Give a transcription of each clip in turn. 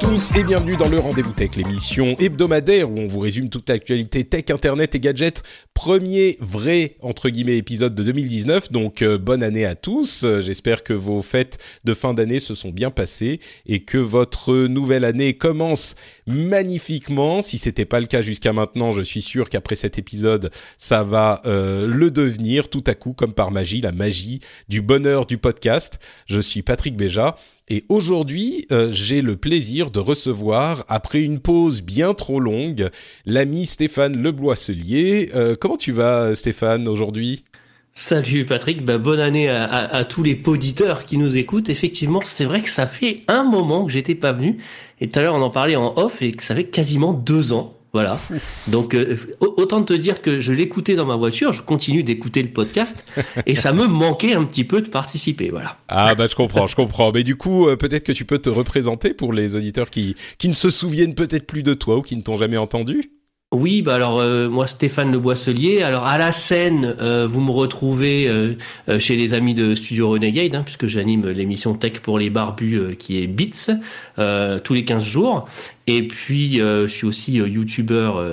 Tous et bienvenue dans le Rendez-vous Tech, l'émission hebdomadaire où on vous résume toute l'actualité tech, internet et gadgets. Premier vrai, entre guillemets, épisode de 2019, donc euh, bonne année à tous. Euh, J'espère que vos fêtes de fin d'année se sont bien passées et que votre nouvelle année commence magnifiquement. Si c'était pas le cas jusqu'à maintenant, je suis sûr qu'après cet épisode, ça va euh, le devenir tout à coup, comme par magie, la magie du bonheur du podcast. Je suis Patrick Béja. Et aujourd'hui, euh, j'ai le plaisir de recevoir, après une pause bien trop longue, l'ami Stéphane Lebloisselier. Euh, comment tu vas, Stéphane, aujourd'hui? Salut Patrick, bah, bonne année à, à- à tous les poditeurs qui nous écoutent. Effectivement, c'est vrai que ça fait un moment que j'étais pas venu. Et tout à l'heure, on en parlait en off et que ça fait quasiment deux ans. Voilà. Donc, euh, au- autant te dire que je l'écoutais dans ma voiture, je continue d'écouter le podcast et ça me manquait un petit peu de participer. Voilà. Ah bah je comprends, je comprends. Mais du coup, euh, peut-être que tu peux te représenter pour les auditeurs qui, qui ne se souviennent peut-être plus de toi ou qui ne t'ont jamais entendu Oui, bah alors euh, moi Stéphane Le Boisselier. Alors à la scène, euh, vous me retrouvez euh, chez les amis de Studio Renegade, hein, puisque j'anime l'émission Tech pour les barbus qui est Beats tous les 15 jours. Et puis je suis aussi youtubeur.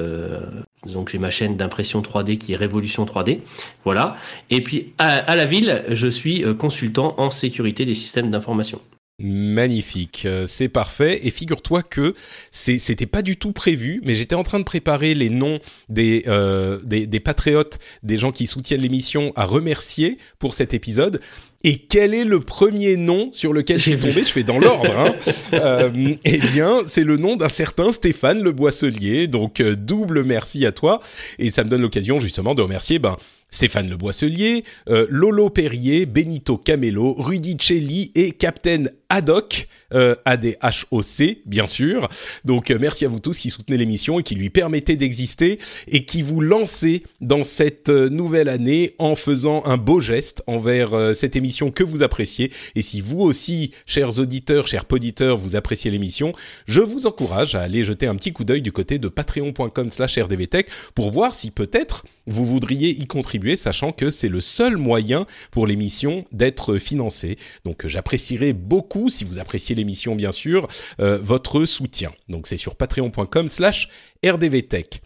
Donc j'ai ma chaîne d'impression 3D qui est Révolution 3D. Voilà. Et puis à, la ville, je suis consultant en sécurité des systèmes d'information. Magnifique, euh, c'est parfait. Et figure-toi que c'était pas du tout prévu, mais j'étais en train de préparer les noms des, euh, des, des patriotes, des gens qui soutiennent l'émission à remercier pour cet épisode. Et quel est le premier nom sur lequel je suis J'ai tombé Je fais dans l'ordre. Hein. Euh, eh bien, c'est le nom d'un certain Stéphane Le Boisselier. Donc, euh, double merci à toi. Et ça me donne l'occasion justement de remercier ben, Stéphane Le Boisselier, euh, Lolo Perrier, Benito Camelo, Rudy Celli et Captain Haddock, euh, A-D-H-O-C, bien sûr. Donc, euh, merci à vous tous qui soutenez l'émission et qui lui permettez d'exister et qui vous lancez dans cette euh, nouvelle année en faisant un beau geste envers euh, cette émission que vous appréciez. Et si vous aussi, chers auditeurs, chers poditeurs, vous appréciez l'émission, je vous encourage à aller jeter un petit coup d'œil du côté de patreon.com slash rdvtech pour voir si peut-être vous voudriez y contribuer, sachant que c'est le seul moyen pour l'émission d'être financée. Donc j'apprécierais beaucoup, si vous appréciez l'émission bien sûr, euh, votre soutien. Donc c'est sur patreon.com slash rdvtech.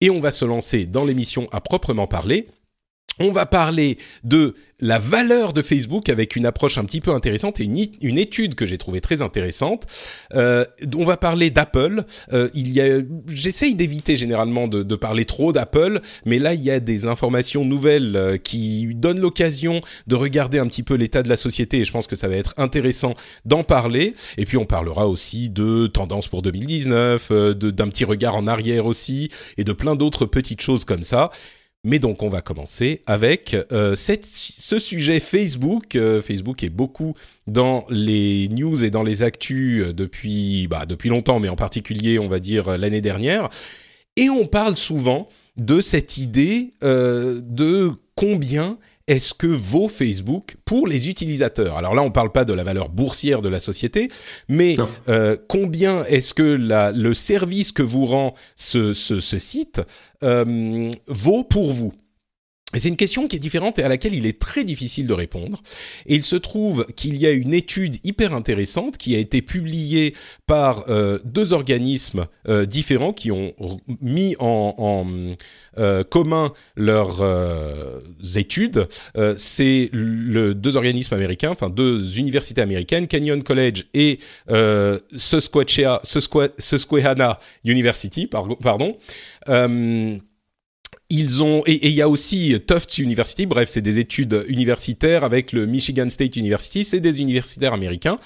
Et on va se lancer dans l'émission à proprement parler. On va parler de la valeur de Facebook avec une approche un petit peu intéressante et une, étude que j'ai trouvée très intéressante. Euh, on va parler d'Apple. Euh, il y a, j'essaye d'éviter généralement de, parler trop d'Apple, mais là il y a des informations nouvelles euh, qui donnent l'occasion de regarder un petit peu l'état de la société et je pense que ça va être intéressant d'en parler. Et puis on parlera aussi de tendances pour 2019, euh, d'un petit regard en arrière aussi et de plein d'autres petites choses comme ça. Mais donc on va commencer avec euh, ce sujet Facebook. Euh, Facebook est beaucoup dans les news et dans les actus euh, depuis bah, depuis longtemps, mais en particulier on va dire l'année dernière. Et on parle souvent de cette idée de combien est-ce que vaut Facebook pour les utilisateurs? Alors là, on ne parle pas de la valeur boursière de la société, mais euh, combien est-ce que la, le service que vous rend ce, ce, ce site euh, vaut pour vous? C'est une question qui est différente et à laquelle il est très difficile de répondre. Et il se trouve qu'il y a une étude hyper intéressante qui a été publiée par euh, deux organismes euh, différents qui ont mis en, euh, commun leurs études. C'est deux organismes américains, enfin deux universités américaines, Kenyon College et Susquehanna, Susque- Susquehanna University, par- pardon. Euh, ils ont et il y a aussi Tufts University. Bref, c'est des études universitaires avec le Michigan State University. C'est des universitaires américains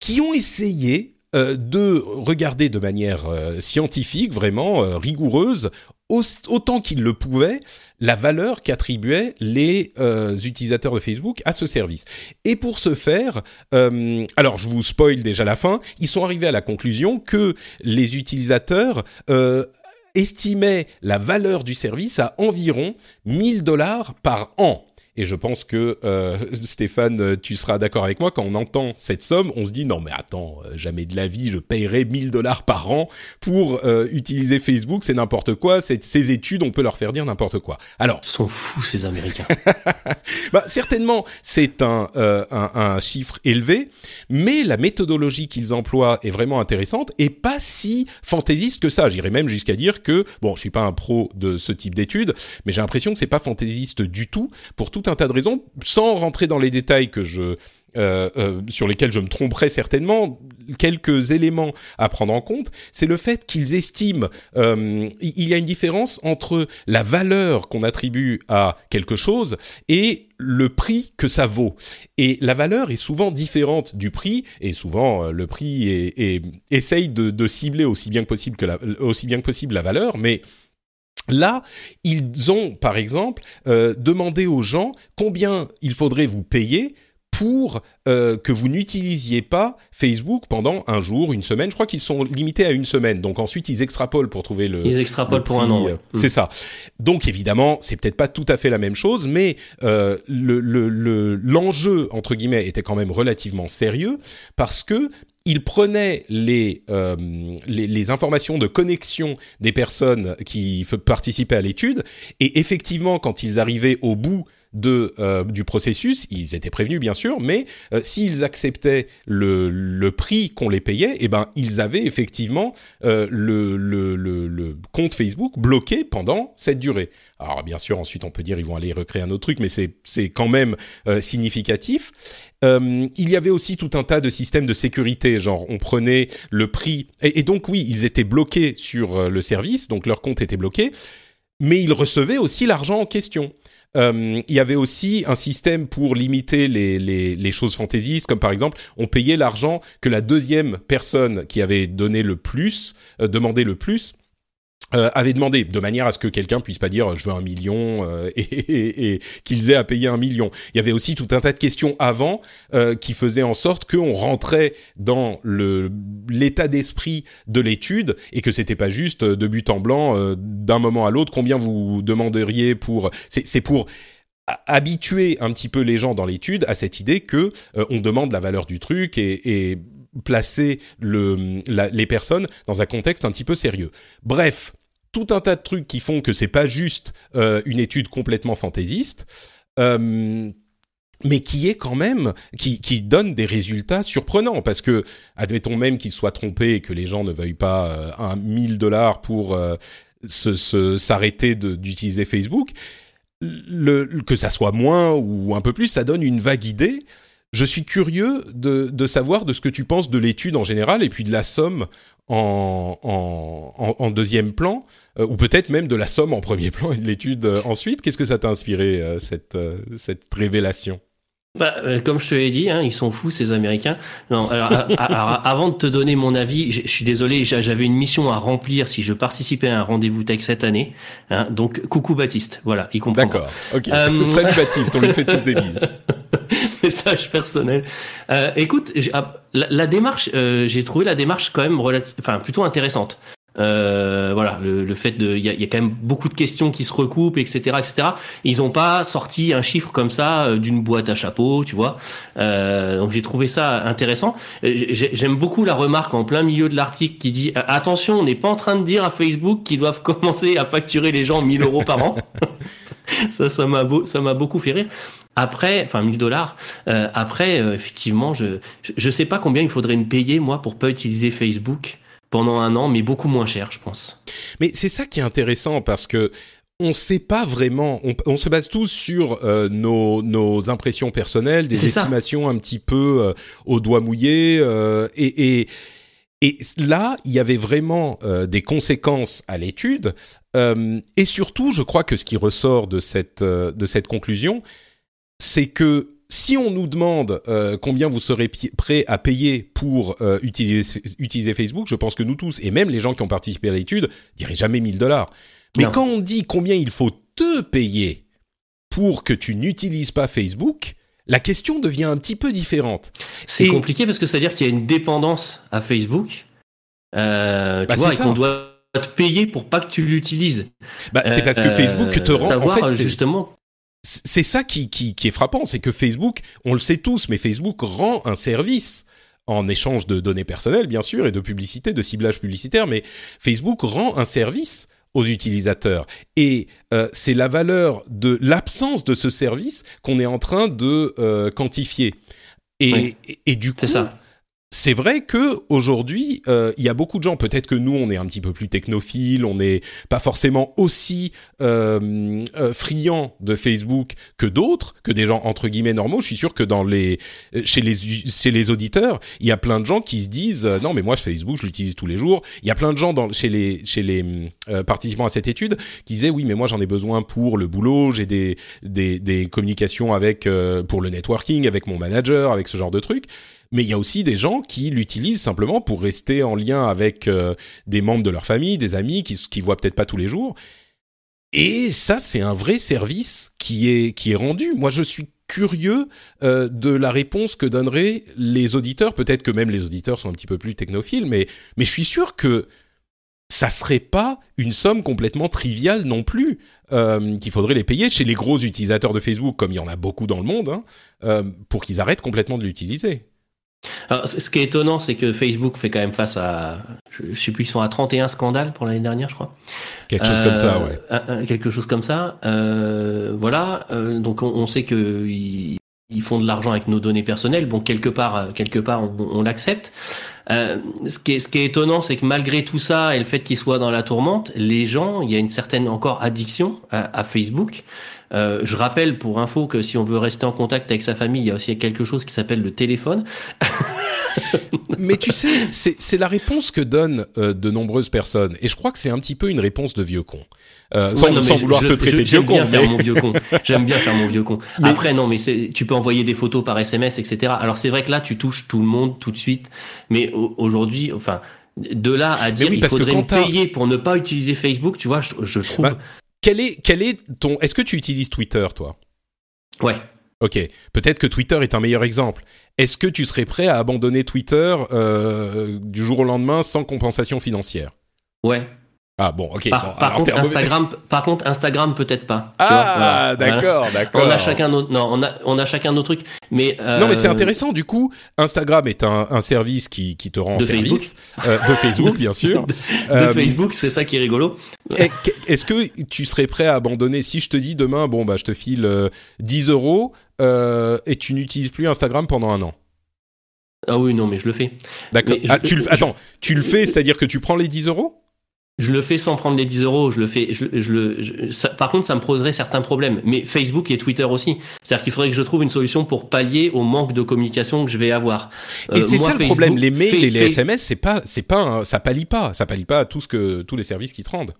qui ont essayé de regarder de manière scientifique, vraiment rigoureuse, autant qu'il le pouvait, la valeur qu'attribuaient les euh, utilisateurs de Facebook à ce service. Et pour ce faire, euh, alors je vous spoil déjà la fin, ils sont arrivés à la conclusion que les utilisateurs estimaient la valeur du service à environ 1000 dollars par an. Et je pense que euh, Stéphane, tu seras d'accord avec moi quand on entend cette somme, on se dit non mais attends, euh, jamais de la vie, je paierai 1000 dollars par an pour euh, utiliser Facebook, c'est n'importe quoi. Ces études, on peut leur faire dire n'importe quoi. Alors, ils sont fous ces Américains. bah, certainement, c'est un, un, un, chiffre élevé, mais la méthodologie qu'ils emploient est vraiment intéressante et pas si fantaisiste que ça. J'irais même jusqu'à dire que bon, je suis pas un pro de ce type d'études, mais j'ai l'impression que c'est pas fantaisiste du tout pour tout un tas de raisons, sans rentrer dans les détails que je euh, euh, sur lesquels je me tromperais certainement, quelques éléments à prendre en compte, c'est le fait qu'ils estiment, euh, il y a une différence entre la valeur qu'on attribue à quelque chose et le prix que ça vaut. Et la valeur est souvent différente du prix, et souvent le prix essaye de, cibler aussi bien que possible aussi bien que possible la valeur, mais Là, ils ont, par exemple, euh, demandé aux gens combien il faudrait vous payer pour euh, que vous n'utilisiez pas Facebook pendant un jour, une semaine. Je crois qu'ils sont limités à une semaine. Donc ensuite, ils extrapolent pour trouver le. Ils extrapolent pour un an. C'est ça. Donc évidemment, c'est peut-être pas tout à fait la même chose, mais euh, le l'enjeu le, entre guillemets était quand même relativement sérieux parce que il prenait les, euh, les, les, informations de connexion des personnes qui participaient à l'étude, et effectivement, quand ils arrivaient au bout euh, du processus, ils étaient prévenus bien sûr, mais euh, s'ils acceptaient le, le prix qu'on les payait, eh ben ils avaient effectivement euh, le, le, le, compte Facebook bloqué pendant cette durée. Alors bien sûr, ensuite on peut dire ils vont aller recréer un autre truc, mais c'est quand même significatif. Il y avait aussi tout un tas de systèmes de sécurité, genre on prenait le prix, et, donc oui, ils étaient bloqués sur le service, donc leur compte était bloqué, mais ils recevaient aussi l'argent en question. Euh, il y avait aussi un système pour limiter les, choses fantaisistes, comme par exemple, on payait l'argent que la deuxième personne qui avait donné le plus, demandé le plus, euh, avait demandé de manière à ce que quelqu'un puisse pas dire je veux un million euh, et, qu'ils aient à payer un million. Il y avait aussi tout un tas de questions avant euh, qui faisaient en sorte qu'on rentrait dans le l'état d'esprit de l'étude et que c'était pas juste de but en blanc d'un moment à l'autre combien vous demanderiez pour c'est pour habituer un petit peu les gens dans l'étude à cette idée que on demande la valeur du truc et, et placer le, les personnes dans un contexte un petit peu sérieux. Bref, tout un tas de trucs qui font que c'est pas juste euh, une étude complètement fantaisiste. Euh, mais qui est quand même qui, qui donne des résultats surprenants parce que admettons même qu'il soit trompé et que les gens ne veuillent pas euh, un 1000 dollars pour s'arrêter d'utiliser Facebook le, que ça soit moins ou un peu plus ça donne une vague idée je suis curieux de, savoir de ce que tu penses de l'étude en général et puis de la somme en, deuxième plan, euh, ou peut-être même de la somme en premier plan et de l'étude euh, ensuite. Qu'est-ce que ça t'a inspiré, euh, cette révélation? Bah, comme je te l'ai dit, hein, ils sont fous ces Américains. Non, alors, alors, avant de te donner mon avis, je, suis désolé, j'avais une mission à remplir si je participais à un rendez-vous tech cette année. Hein, donc coucou Baptiste, voilà, il comprend. D'accord. Ok. Salut Baptiste, on lui fait tous des bises. Message personnel. Euh, écoute, ah, la, la, démarche, euh, j'ai trouvé la démarche quand même enfin plutôt intéressante. Euh, voilà, le, le, fait de, il y a, y a, quand même beaucoup de questions qui se recoupent, etc., etc. Ils ont pas sorti un chiffre comme ça euh, d'une boîte à chapeau, tu vois. Euh, donc j'ai trouvé ça intéressant. J'aime beaucoup la remarque en plein milieu de l'article qui dit attention, on n'est pas en train de dire à Facebook qu'ils doivent commencer à facturer les gens 1000 euros par an. ça, ça m'a ça m'a beaucoup fait rire. Après, enfin 1000 dollars. Euh, après, euh, effectivement, je je sais pas combien il faudrait me payer moi pour pas utiliser Facebook pendant un an, mais beaucoup moins cher, je pense. Mais c'est ça qui est intéressant parce que on ne sait pas vraiment. On, se base tous sur euh, nos, nos, impressions personnelles, des estimations un petit peu au doigt mouillé, et, et et là, il y avait vraiment des conséquences à l'étude. et surtout, je crois que ce qui ressort de cette, de cette conclusion, c'est que si on nous demande euh, combien vous serez prêt à payer pour euh, utiliser, utiliser, Facebook, je pense que nous tous, et même les gens qui ont participé à l'étude, diraient jamais 1000 dollars. Mais quand on dit combien il faut te payer pour que tu n'utilises pas Facebook, la question devient un petit peu différente. C'est compliqué parce que ça veut dire qu'il y a une dépendance à Facebook. Euh, tu bah, vois, et qu'on doit te payer pour pas que tu l'utilises. Bah, c'est parce que Facebook te rend. En fait, justement c'est ça qui, qui, qui, est frappant, c'est que Facebook, on le sait tous, mais Facebook rend un service en échange de données personnelles, bien sûr, et de publicité, de ciblage publicitaire, mais Facebook rend un service aux utilisateurs. Et euh, c'est la valeur de l'absence de ce service qu'on est en train de euh, quantifier. Et, et, du coup, ça c'est vrai que aujourd'hui, euh, il y a beaucoup de gens. Peut-être que nous, on est un petit peu plus technophile, on n'est pas forcément aussi euh, euh, friand de Facebook que d'autres, que des gens entre guillemets normaux. Je suis sûr que dans les chez les chez les auditeurs, il y a plein de gens qui se disent non, mais moi Facebook, je l'utilise tous les jours. Il y a plein de gens dans chez les chez les participants à cette étude qui disaient oui, mais moi j'en ai besoin pour le boulot. J'ai des, des des communications avec pour le networking, avec mon manager, avec ce genre de trucs mais il y a aussi des gens qui l'utilisent simplement pour rester en lien avec euh, des membres de leur famille, des amis qui qui voient peut-être pas tous les jours. Et ça, c'est un vrai service qui est rendu. Moi, je suis curieux euh, de la réponse que donneraient les auditeurs. Peut-être que même les auditeurs sont un petit peu plus technophiles, mais mais je suis sûr que ça serait pas une somme complètement triviale non plus euh, qu'il faudrait les payer chez les gros utilisateurs de Facebook, comme il y en a beaucoup dans le monde, hein, pour qu'ils arrêtent complètement de l'utiliser. Alors, ce qui est étonnant, c'est que Facebook fait quand même face à, je, sais plus, ils sont à 31 scandales pour l'année dernière, je crois. Quelque chose comme ça, euh, ouais. quelque chose comme ça. Euh, voilà. Euh, donc on, sait que ils, font de l'argent avec nos données personnelles. Bon, quelque part, quelque part, on, l'accepte. ce, qui est, ce qui est étonnant, c'est que malgré tout ça et le fait qu'ils soient dans la tourmente, les gens, il y a une certaine encore addiction à Facebook. Euh, je rappelle pour info que si on veut rester en contact avec sa famille, il y a aussi quelque chose qui s'appelle le téléphone. Mais tu sais, c'est la réponse que donnent euh, de nombreuses personnes, et je crois que c'est un petit peu une réponse de vieux con. Euh, sans, vouloir te traiter de vieux con. J'aime bien faire mon vieux con. J'aime bien faire mon vieux con. Après, non, mais tu peux envoyer des photos par SMS, etc. Alors c'est vrai que là, tu touches tout le monde tout de suite, mais aujourd'hui, enfin, de là à dire qu'il faudrait me payer pour ne pas utiliser Facebook, tu vois, je, trouve. Bah, quel est, quel est ton. Est-ce que tu utilises Twitter, toi? Ouais. Ok. Peut-être que Twitter est un meilleur exemple. Est-ce que tu serais prêt à abandonner Twitter euh, du jour au lendemain sans compensation financière? Ouais. Ah bon, ok. Par, contre, Instagram, par contre, Instagram peut-être pas. Ah, d'accord, d'accord. On a chacun notre, non, on a, on a chacun nos trucs, mais euh, non, mais c'est intéressant. Du coup, Instagram est un, un service qui, qui te rend de service euh, de Facebook, bien sûr. de, euh, Facebook, c'est ça qui est rigolo. Est-ce que tu serais prêt à abandonner? Si je te dis demain, bon bah, je te file 10 euros et tu n'utilises plus Instagram pendant un an? Ah oui, non, mais je le fais. D'accord. Ah, tu le, attends, tu le fais, c'est-à-dire que tu prends les 10 euros? Je le fais sans prendre les 10 euros. Je le fais. Je, je le. par contre, ça me poserait certains problèmes. Mais Facebook et Twitter aussi. C'est-à-dire qu'il faudrait que je trouve une solution pour pallier au manque de communication que je vais avoir. Et euh, c'est ça le problème. Les mails et les SMS, c'est pas, c'est pas, ça pallie pas. Ça pallie pas à tout ce que tous les services qui te rendent.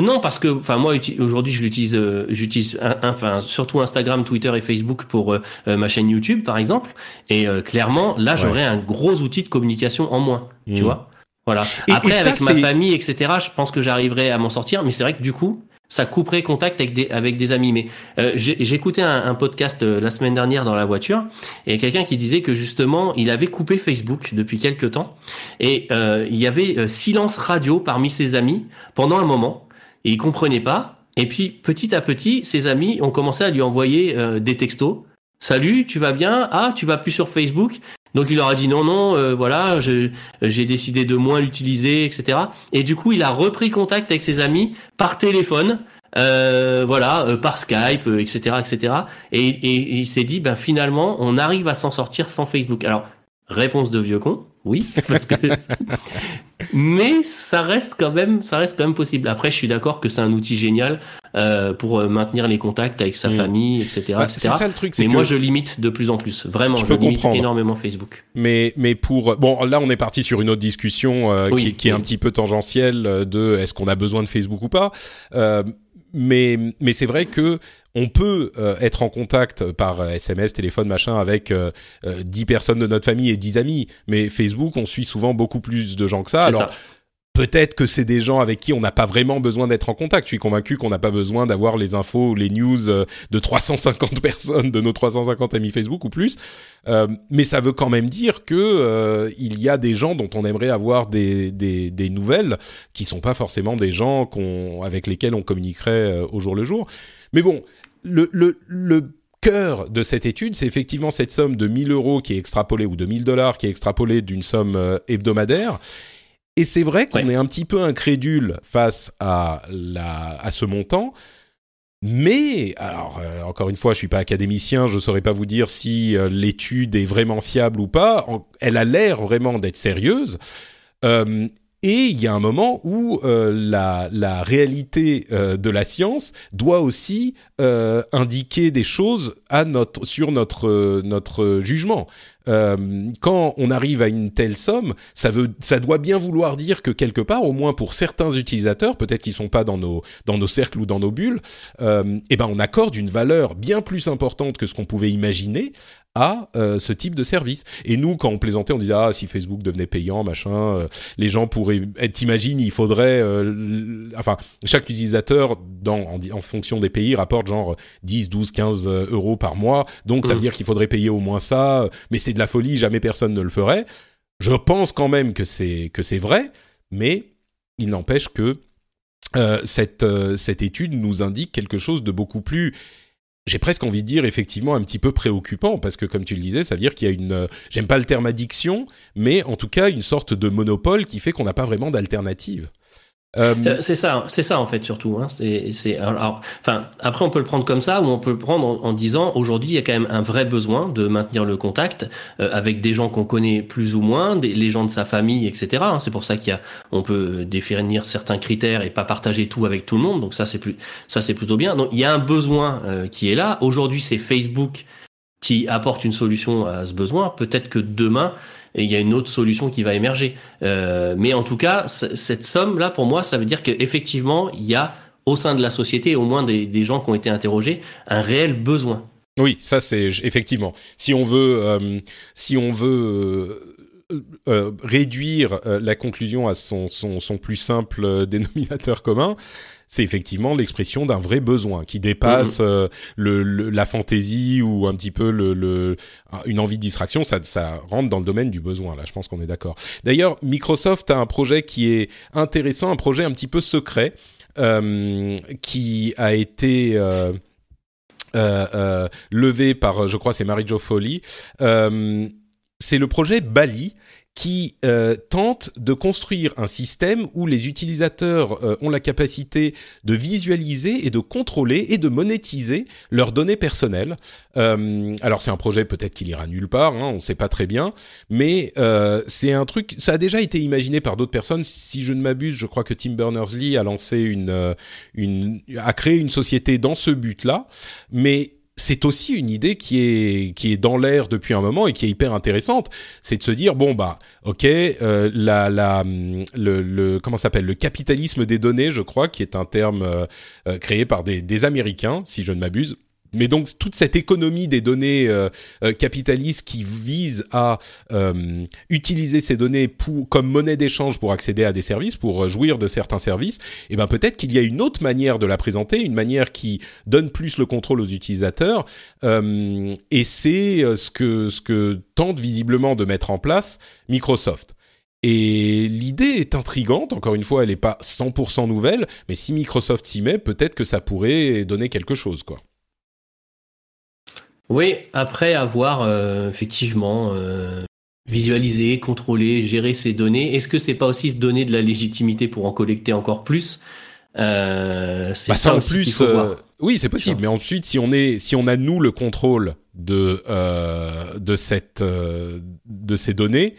Non, parce que, enfin, moi aujourd'hui, je l'utilise, euh, j'utilise, enfin, surtout Instagram, Twitter et Facebook pour euh, ma chaîne YouTube, par exemple. Et clairement, là, j'aurais un gros outil de communication en moins. Tu mmh. vois. Voilà. Après, avec ma famille, etc., je pense que j'arriverai à m'en sortir. Mais c'est vrai que du coup, ça couperait contact avec des, avec des amis. Mais euh, écouté un, podcast euh, la semaine dernière dans la voiture et quelqu'un qui disait que justement il avait coupé Facebook depuis quelques temps et euh, il y avait silence radio parmi ses amis pendant un moment et il comprenait pas. Et puis petit à petit, ses amis ont commencé à lui envoyer des textos. Salut, tu vas bien? Ah, tu vas plus sur Facebook? Donc il leur a dit non, non, euh, voilà, j'ai décidé de moins l'utiliser, etc. Et du coup, il a repris contact avec ses amis par téléphone, euh, voilà, euh, par Skype, etc., etc. Et, et il s'est dit, ben finalement, on arrive à s'en sortir sans Facebook. Alors, réponse de vieux con, oui, parce que mais ça reste quand même, ça reste quand même possible. Après, je suis d'accord que c'est un outil génial euh, pour euh, maintenir les contacts avec sa mm. famille, etc., bah, etc. Ça, le truc, mais moi, je limite de plus en plus. Vraiment, je, limite énormément Facebook. Mais mais pour bon, là, on est parti sur une autre discussion euh, qui, qui, est un petit peu tangentielle de est-ce qu'on a besoin de Facebook ou pas mais mais c'est vrai que on peut être en contact par SMS, téléphone, machin, avec euh, 10 personnes de notre famille et 10 amis. Mais Facebook, on suit souvent beaucoup plus de gens que ça. Alors, ça. Peut-être que c'est des gens avec qui on n'a pas vraiment besoin d'être en contact. Je suis convaincu qu'on n'a pas besoin d'avoir les infos, les news euh, de 350 personnes, de nos 350 amis Facebook ou plus. Euh, mais ça veut quand même dire que euh, il y a des gens dont on aimerait avoir des, des, des nouvelles qui sont pas forcément des gens qu'on, avec lesquels on communiquerait au jour le jour. Mais bon, le, le, le cœur de cette étude, c'est effectivement cette somme de 1000 euros qui est extrapolée, ou de 1000 dollars qui est extrapolée d'une somme hebdomadaire. Et c'est vrai qu'on Ouais. est un petit peu incrédule face à, la, à ce montant. Mais, alors, euh, encore une fois, je suis pas académicien, je saurais pas vous dire si euh, l'étude est vraiment fiable ou pas. En- elle a l'air vraiment d'être sérieuse. Euh, et il y a un moment où euh, la, la réalité euh, de la science doit aussi euh, indiquer des choses à notre, sur notre, notre jugement. Euh, quand on arrive à une telle somme, ça, veut, ça doit bien vouloir dire que quelque part, au moins pour certains utilisateurs, peut-être qu'ils sont pas dans nos, dans nos cercles ou dans nos bulles, euh, eh ben on accorde une valeur bien plus importante que ce qu'on pouvait imaginer à euh, ce type de service. Et nous, quand on plaisantait, on disait ah si Facebook devenait payant, machin, euh, les gens pourraient. eh, T'imagines, il faudrait, euh, enfin, chaque utilisateur dans en, en fonction des pays rapporte genre 10, 12, 15 euh, euros par mois. Donc ça veut Mm. dire qu'il faudrait payer au moins ça. Mais c'est de la folie, jamais personne ne le ferait. Je pense quand même que c'est que c'est vrai, mais il n'empêche que cette cette étude nous indique quelque chose de beaucoup plus j'ai presque envie de dire effectivement un petit peu préoccupant parce que comme tu le disais, ça veut dire qu'il y a une, euh, j'aime pas le terme addiction, mais en tout cas une sorte de monopole qui fait qu'on n'a pas vraiment d'alternative. Euh, Euh, c'est ça, c'est ça en fait surtout. Hein. C'est, alors, enfin, après on peut le prendre comme ça ou on peut le prendre en, en disant aujourd'hui il y a quand même un vrai besoin de maintenir le contact euh, avec des gens qu'on connaît plus ou moins, des, les gens de sa famille, etc. hein. C'est pour ça qu'il y a, on peut définir certains critères et pas partager tout avec tout le monde. Donc ça c'est plus, ça c'est plutôt bien. Donc il y a un besoin euh, qui est là. Aujourd'hui c'est Facebook qui apporte une solution à ce besoin. Peut-être que demain il y a une autre solution qui va émerger. Euh, mais en tout cas, cette somme-là, pour moi, ça veut dire qu'effectivement, il y a au sein de la société, au moins des, gens qui ont été interrogés, un réel besoin. Oui, ça c'est effectivement. Si on veut, euh, si on veut euh, réduire la conclusion à son, son, son plus simple dénominateur commun, c'est effectivement l'expression d'un vrai besoin qui dépasse euh, le, le- la fantaisie ou un petit peu le, le une envie de distraction. Ça, ça rentre dans le domaine du besoin. Là, je pense qu'on est d'accord. D'ailleurs, Microsoft a un projet qui est intéressant, un projet un petit peu secret euh, qui a été euh, euh, euh, levé par, je crois, c'est Marie-Jo Foley. Euh, c'est le projet Bali qui euh, tente de construire un système où les utilisateurs euh, ont la capacité de visualiser et de contrôler et de monétiser leurs données personnelles. Euh, alors c'est un projet peut-être qu'il ira nulle part, hein, on ne sait pas très bien, mais euh, c'est un truc. Ça a déjà été imaginé par d'autres personnes. Si je ne m'abuse, je crois que Tim Berners-Lee a lancé une, euh, une, a créé une société dans ce but-là, mais c'est aussi une idée qui est qui est dans l'air depuis un moment et qui est hyper intéressante. C'est de se dire bon bah ok euh, la la le, le comment s'appelle le capitalisme des données je crois qui est un terme euh, euh, créé par des des Américains si je ne m'abuse. Mais donc toute cette économie des données euh, euh, capitalistes qui vise à euh, utiliser ces données pour, comme monnaie d'échange pour accéder à des services, pour euh, jouir de certains services, et ben peut-être qu'il y a une autre manière de la présenter, une manière qui donne plus le contrôle aux utilisateurs. Euh, et c'est euh, ce que ce que tente visiblement de mettre en place Microsoft. Et l'idée est intrigante, encore une fois, elle n'est pas 100% nouvelle, mais si Microsoft s'y met, peut-être que ça pourrait donner quelque chose, quoi. Oui, après avoir euh, effectivement euh, visualisé, contrôlé, géré ces données, est-ce que c'est pas aussi se donner de la légitimité pour en collecter encore plus? Euh, C'est Bah, ça, ça en plus, faut voir. oui, c'est possible. Mais ensuite, si on est, si on a nous le contrôle de de cette de ces données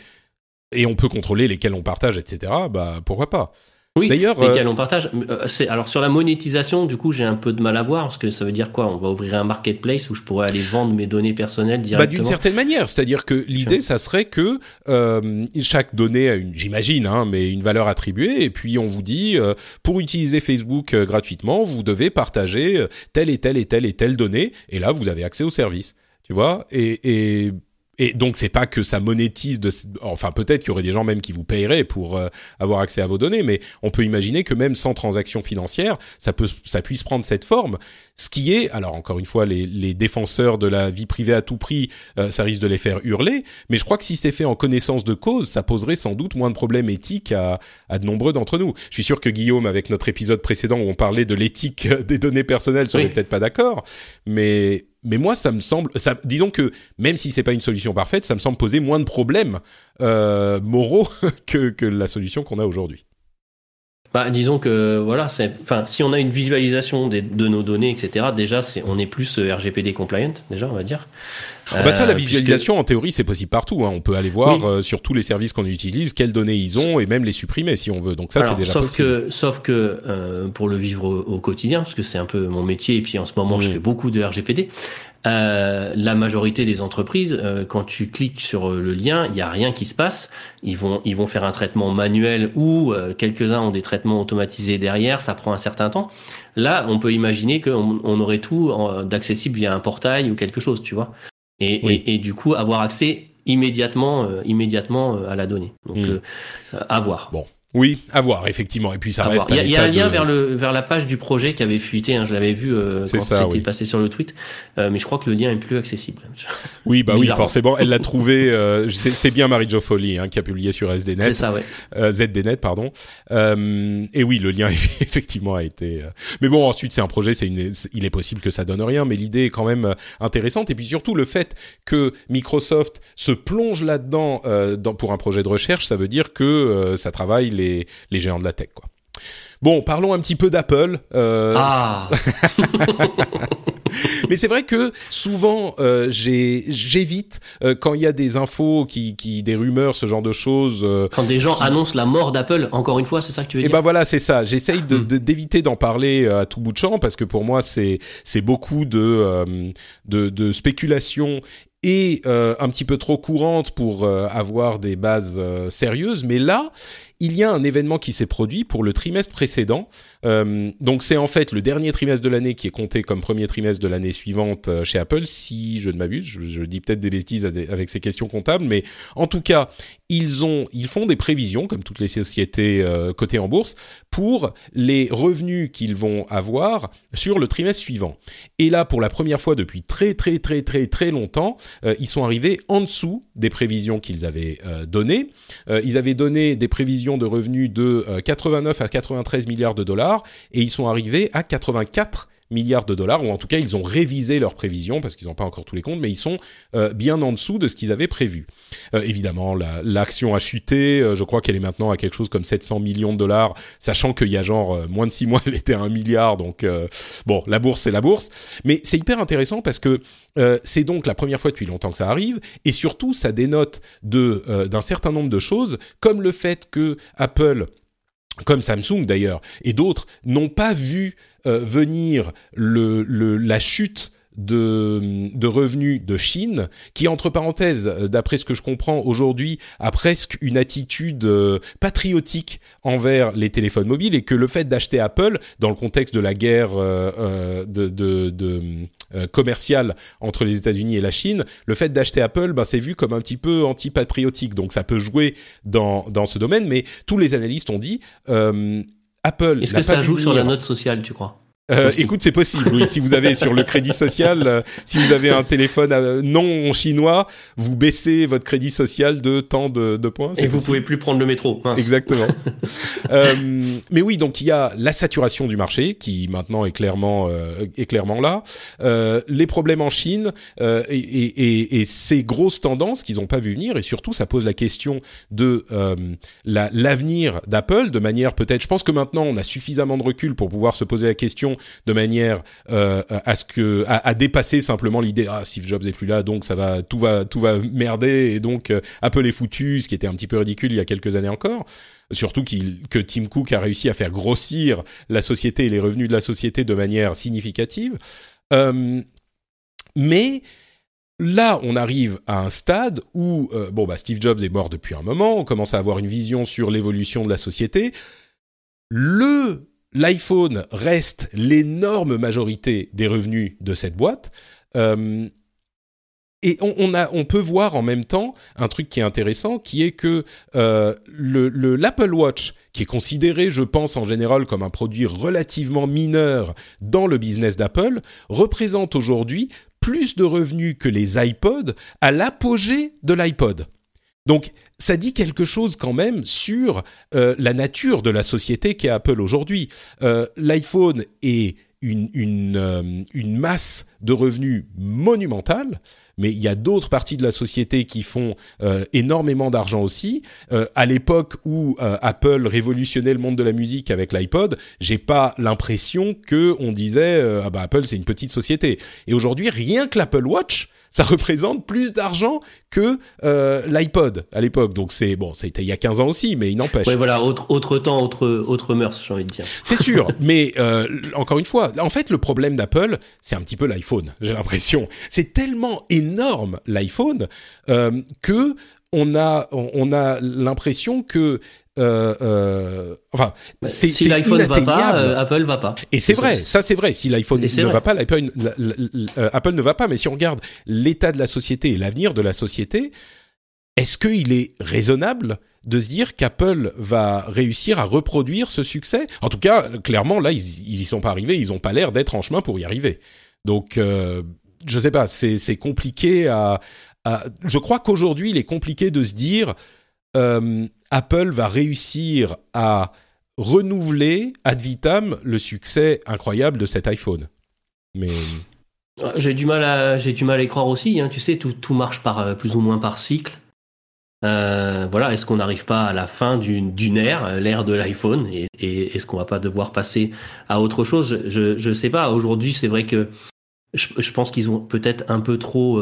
et on peut contrôler lesquelles on partage, etc. Bah pourquoi pas? Oui, D'ailleurs, lesquels euh, on partage. Euh, c'est- alors sur la monétisation, du coup, j'ai un peu de mal à voir parce que ça veut dire quoi? On va ouvrir un marketplace où je pourrais aller vendre mes données personnelles Bah, directement? d'une certaine manière, c'est-à-dire que l'idée, ça serait que euh, chaque donnée a une, j'imagine, hein, mais une valeur attribuée, et puis on vous dit, euh, pour utiliser Facebook euh, gratuitement, vous devez partager telle et telle et telle et telle donnée, et là, vous avez accès au service, tu vois, et, et et donc c'est pas que ça monétise de, enfin peut-être qu'il y aurait des gens même qui vous paieraient pour euh, avoir accès à vos données, mais on peut imaginer que même sans transaction financière, ça peut, ça puisse prendre cette forme. Ce qui est, alors encore une fois, les, les défenseurs de la vie privée à tout prix, euh, ça risque de les faire hurler, mais je crois que si c'est fait en connaissance de cause, ça poserait sans doute moins de problèmes éthiques à, à de nombreux d'entre nous. Je suis sûr que Guillaume, avec notre épisode précédent où on parlait de l'éthique des données personnelles, serait Oui. peut-être pas d'accord, mais mais moi ça me semble, ça, disons que même si c'est pas une solution parfaite, ça me semble poser moins de problèmes euh, moraux que que la solution qu'on a aujourd'hui. Bah, disons que voilà, c'est, enfin, si on a une visualisation des, de nos données, etc. Déjà, c'est, on est plus euh, RGPD compliant, déjà, on va dire. Ah bah ça, la Euh, puisque- visualisation, en théorie, c'est possible partout. Hein. On peut aller voir Oui. euh, sur tous les services qu'on utilise quelles données ils ont et même les supprimer si on veut. Donc ça, c'est déjà sauf possible. que, sauf que euh, pour le vivre au, au quotidien, parce que c'est un peu mon métier, et puis en ce moment, je Mm. fais beaucoup de RGPD. Euh, la majorité des entreprises, euh, quand tu cliques sur euh, le lien, il y a rien qui se passe. Ils vont, ils vont faire un traitement manuel ou euh, quelques-uns ont des traitements automatisés derrière. Ça prend un certain temps. Là, on peut imaginer qu'on on aurait tout d'accessible via un portail ou quelque chose, tu vois. Et, Oui. et, et du coup, avoir accès immédiatement, euh, immédiatement euh, à la donnée. Donc, Mm. euh, à voir. Bon. Oui, à voir, effectivement. Et puis ça À reste. Il y a, il y a un lien de- vers le vers la page du projet qui avait fuité. Hein, je l'avais vu euh, C'est quand c'était oui. passé sur le tweet, Euh, mais je crois que le lien est plus accessible. Oui, bah oui, forcément. Elle l'a trouvé. euh, c'est c'est bien Marie-Jo Foley hein, qui a publié sur C'est SDNet, ça, ouais. euh, ZDNet, pardon. Euh, et oui, le lien effectivement a été. euh, Mais bon, ensuite c'est un projet. C'est une. c'est- Il est possible que ça donne rien, mais l'idée est quand même intéressante. Et puis surtout le fait que Microsoft se plonge là-dedans euh, dans- pour un projet de recherche, ça veut dire que euh, ça travaille les les géants de la tech, quoi. Bon, parlons un petit peu d'Apple. Euh, Ah, mais c'est vrai que souvent euh, j'évite euh, quand il y a des infos qui, qui des rumeurs, ce genre de choses. quand des gens annoncent la mort d'Apple, encore une fois, c'est ça que tu veux et dire ben voilà, c'est ça. J'essaye de- de- d'éviter d'en parler à tout bout de champ parce que pour moi c'est c'est beaucoup de de, de spéculation et euh, un petit peu trop courante pour euh, avoir des bases euh, sérieuses. Mais là, il y a un événement qui s'est produit pour le trimestre précédent. Euh, donc c'est en fait le dernier trimestre de l'année qui est compté comme premier trimestre de l'année suivante euh, chez Apple, si je ne m'abuse. Je, dis peut-être des bêtises avec- ces questions comptables, mais en tout cas, ils ont, ils font des prévisions comme toutes les sociétés euh, cotées en bourse pour les revenus qu'ils vont avoir sur le trimestre suivant. Et là, pour la première fois depuis très très très très très longtemps, ils sont arrivés en dessous des prévisions qu'ils avaient données. Ils avaient donné des prévisions de revenus de euh, 89 à 93 milliards de dollars et ils sont arrivés à 84 milliards de dollars, ou en tout cas ils ont révisé leurs prévisions parce qu'ils n'ont pas encore tous les comptes, mais ils sont euh, bien en dessous de ce qu'ils avaient prévu. Euh, évidemment, la- l'action a chuté, euh, je crois qu'elle est maintenant à quelque chose comme 700 millions de dollars, sachant qu'il y a genre moins de six mois elle était à un milliard, donc bon, la bourse c'est la bourse, mais c'est hyper intéressant parce que c'est donc la première fois depuis longtemps que ça arrive, et surtout ça dénote d'un certain nombre de choses, comme le fait que Apple comme Samsung d'ailleurs, et d'autres, n'ont pas vu euh, venir le, le, la chute de, de revenus de Chine, qui entre parenthèses, euh, d'après ce que je comprends aujourd'hui, a presque une attitude euh, patriotique envers les téléphones mobiles, et que le fait d'acheter Apple, dans le contexte de la guerre euh, de, de, de euh, commerciale entre les États-Unis et la Chine, le fait d'acheter Apple, ben, c'est vu comme un petit peu anti-patriotique, donc ça peut jouer dans, dans ce domaine, mais tous les analystes ont dit Apple. Est-ce que ça joue sur la note sociale, tu crois? Euh, écoute, c'est possible. Oui, si vous avez sur le crédit social, euh, si vous avez un téléphone euh, non chinois, vous baissez votre crédit social de tant de, de points. Et vous possible. pouvez plus prendre le métro. mince. Exactement. euh, mais oui, donc il y a la saturation du marché qui maintenant est clairement euh, est clairement là. Euh, les problèmes en Chine euh, et, et, et, et ces grosses tendances qu'ils n'ont pas vu venir et surtout ça pose la question de euh, la l'avenir d'Apple de manière peut-être. Je pense que maintenant on a suffisamment de recul pour pouvoir se poser la question de manière euh, à ce que à, dépasser simplement l'idée ah Steve Jobs est plus là donc ça va tout va tout va merder et donc euh, Apple est foutu, ce qui était un petit peu ridicule il y a quelques années encore. Surtout que Tim Cook a réussi à faire grossir la société et les revenus de la société de manière significative. Euh, mais là, on arrive à un stade où euh, bon bah Steve Jobs est mort depuis un moment, on commence à avoir une vision sur l'évolution de la société. Le l'iPhone reste l'énorme majorité des revenus de cette boîte. Euh, et on, peut voir en même temps un truc qui est intéressant, qui est que euh, le l'Apple Watch, qui est considéré, je pense, en général comme un produit relativement mineur dans le business d'Apple, représente aujourd'hui plus de revenus que les iPods à l'apogée de l'iPod. Donc ça dit quelque chose quand même sur euh, la nature de la société qu'est Apple aujourd'hui. Euh, L'iPhone est euh, une, masse de revenus monumentale mais il y a d'autres parties de la société qui font énormément d'argent aussi. À l'époque où Apple révolutionnait le monde de la musique avec l'iPod, j'ai pas l'impression que on disait ah bah Apple c'est une petite société. Et aujourd'hui, rien que l'Apple Watch ça représente plus d'argent que euh, l'iPod à l'époque. Donc c'est bon, ça a été il y a 15 ans aussi, mais il n'empêche. Oui, voilà, autre autre temps, autre autre mœurs, j'ai envie de dire. C'est sûr, mais euh, encore une fois, en fait, le problème d'Apple, c'est un petit peu l'iPhone. J'ai l'impression, c'est tellement énorme l'iPhone euh, que on a on a l'impression que euh, euh, enfin, bah, c'est si l'iPhone va pas, euh, Apple va pas. Et c'est vrai, ça c'est vrai. Si l'iPhone ne va pas, Apple ne va pas. Mais si on regarde l'état de la société et l'avenir de la société, est-ce qu'il est raisonnable de se dire qu'Apple va réussir à reproduire ce succès? En tout cas, clairement, là, ils, ils y sont pas arrivés. Ils ont pas l'air d'être en chemin pour y arriver. Donc, euh, je sais pas. C'est compliqué à, à. Je crois qu'aujourd'hui, il est compliqué de se dire. Euh, Apple va réussir à renouveler ad vitam le succès incroyable de cet iPhone. Mais ah, j'ai du mal à j'ai du mal à y croire aussi. Hein. Tu sais, tout, marche par euh, plus ou moins par cycle. Euh, voilà, est-ce qu'on n'arrive pas à la fin d'une ère, euh, l'ère de l'iPhone, et, est-ce qu'on va pas devoir passer à autre chose? Je je sais pas. Aujourd'hui, c'est vrai que je, pense qu'ils ont peut-être un peu trop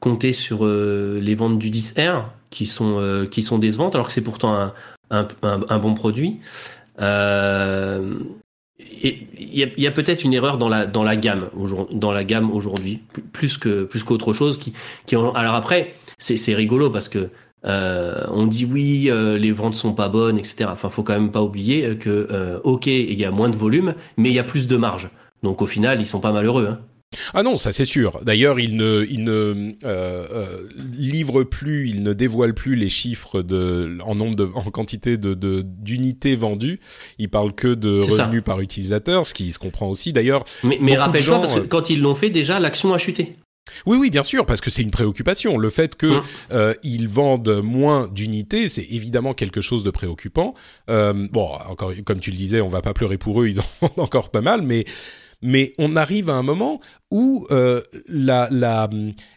compté sur les ventes du 10R, qui sont euh, qui sont décevantes alors que c'est pourtant un, un, un, bon produit. Euh, il y a, a peut-être une erreur dans la dans la gamme dans la gamme aujourd'hui plus que plus qu'autre chose qui qui alors après c'est c'est rigolo parce que euh, on dit oui, euh, les ventes sont pas bonnes, etc. Enfin, faut quand même pas oublier que euh, ok, il y a moins de volume, mais il y a plus de marge. Donc au final, ils sont pas malheureux. Hein. Ah non, ça c'est sûr. D'ailleurs, il ne, il ne euh, euh, livre plus, il ne dévoile plus les chiffres de, en nombre de, en quantité de, d'unités vendues. Il parle que de revenus par utilisateur, ce qui se comprend aussi. D'ailleurs, mais, mais rappelle-toi parce que quand ils l'ont fait, déjà l'action a chuté. Oui, oui, bien sûr, parce que c'est une préoccupation. Le fait que hum. euh, vendent moins d'unités, c'est évidemment quelque chose de préoccupant. Euh, bon, encore, comme tu le disais, on va pas pleurer pour eux, ils en vendent encore pas mal, mais mais on arrive à un moment où euh,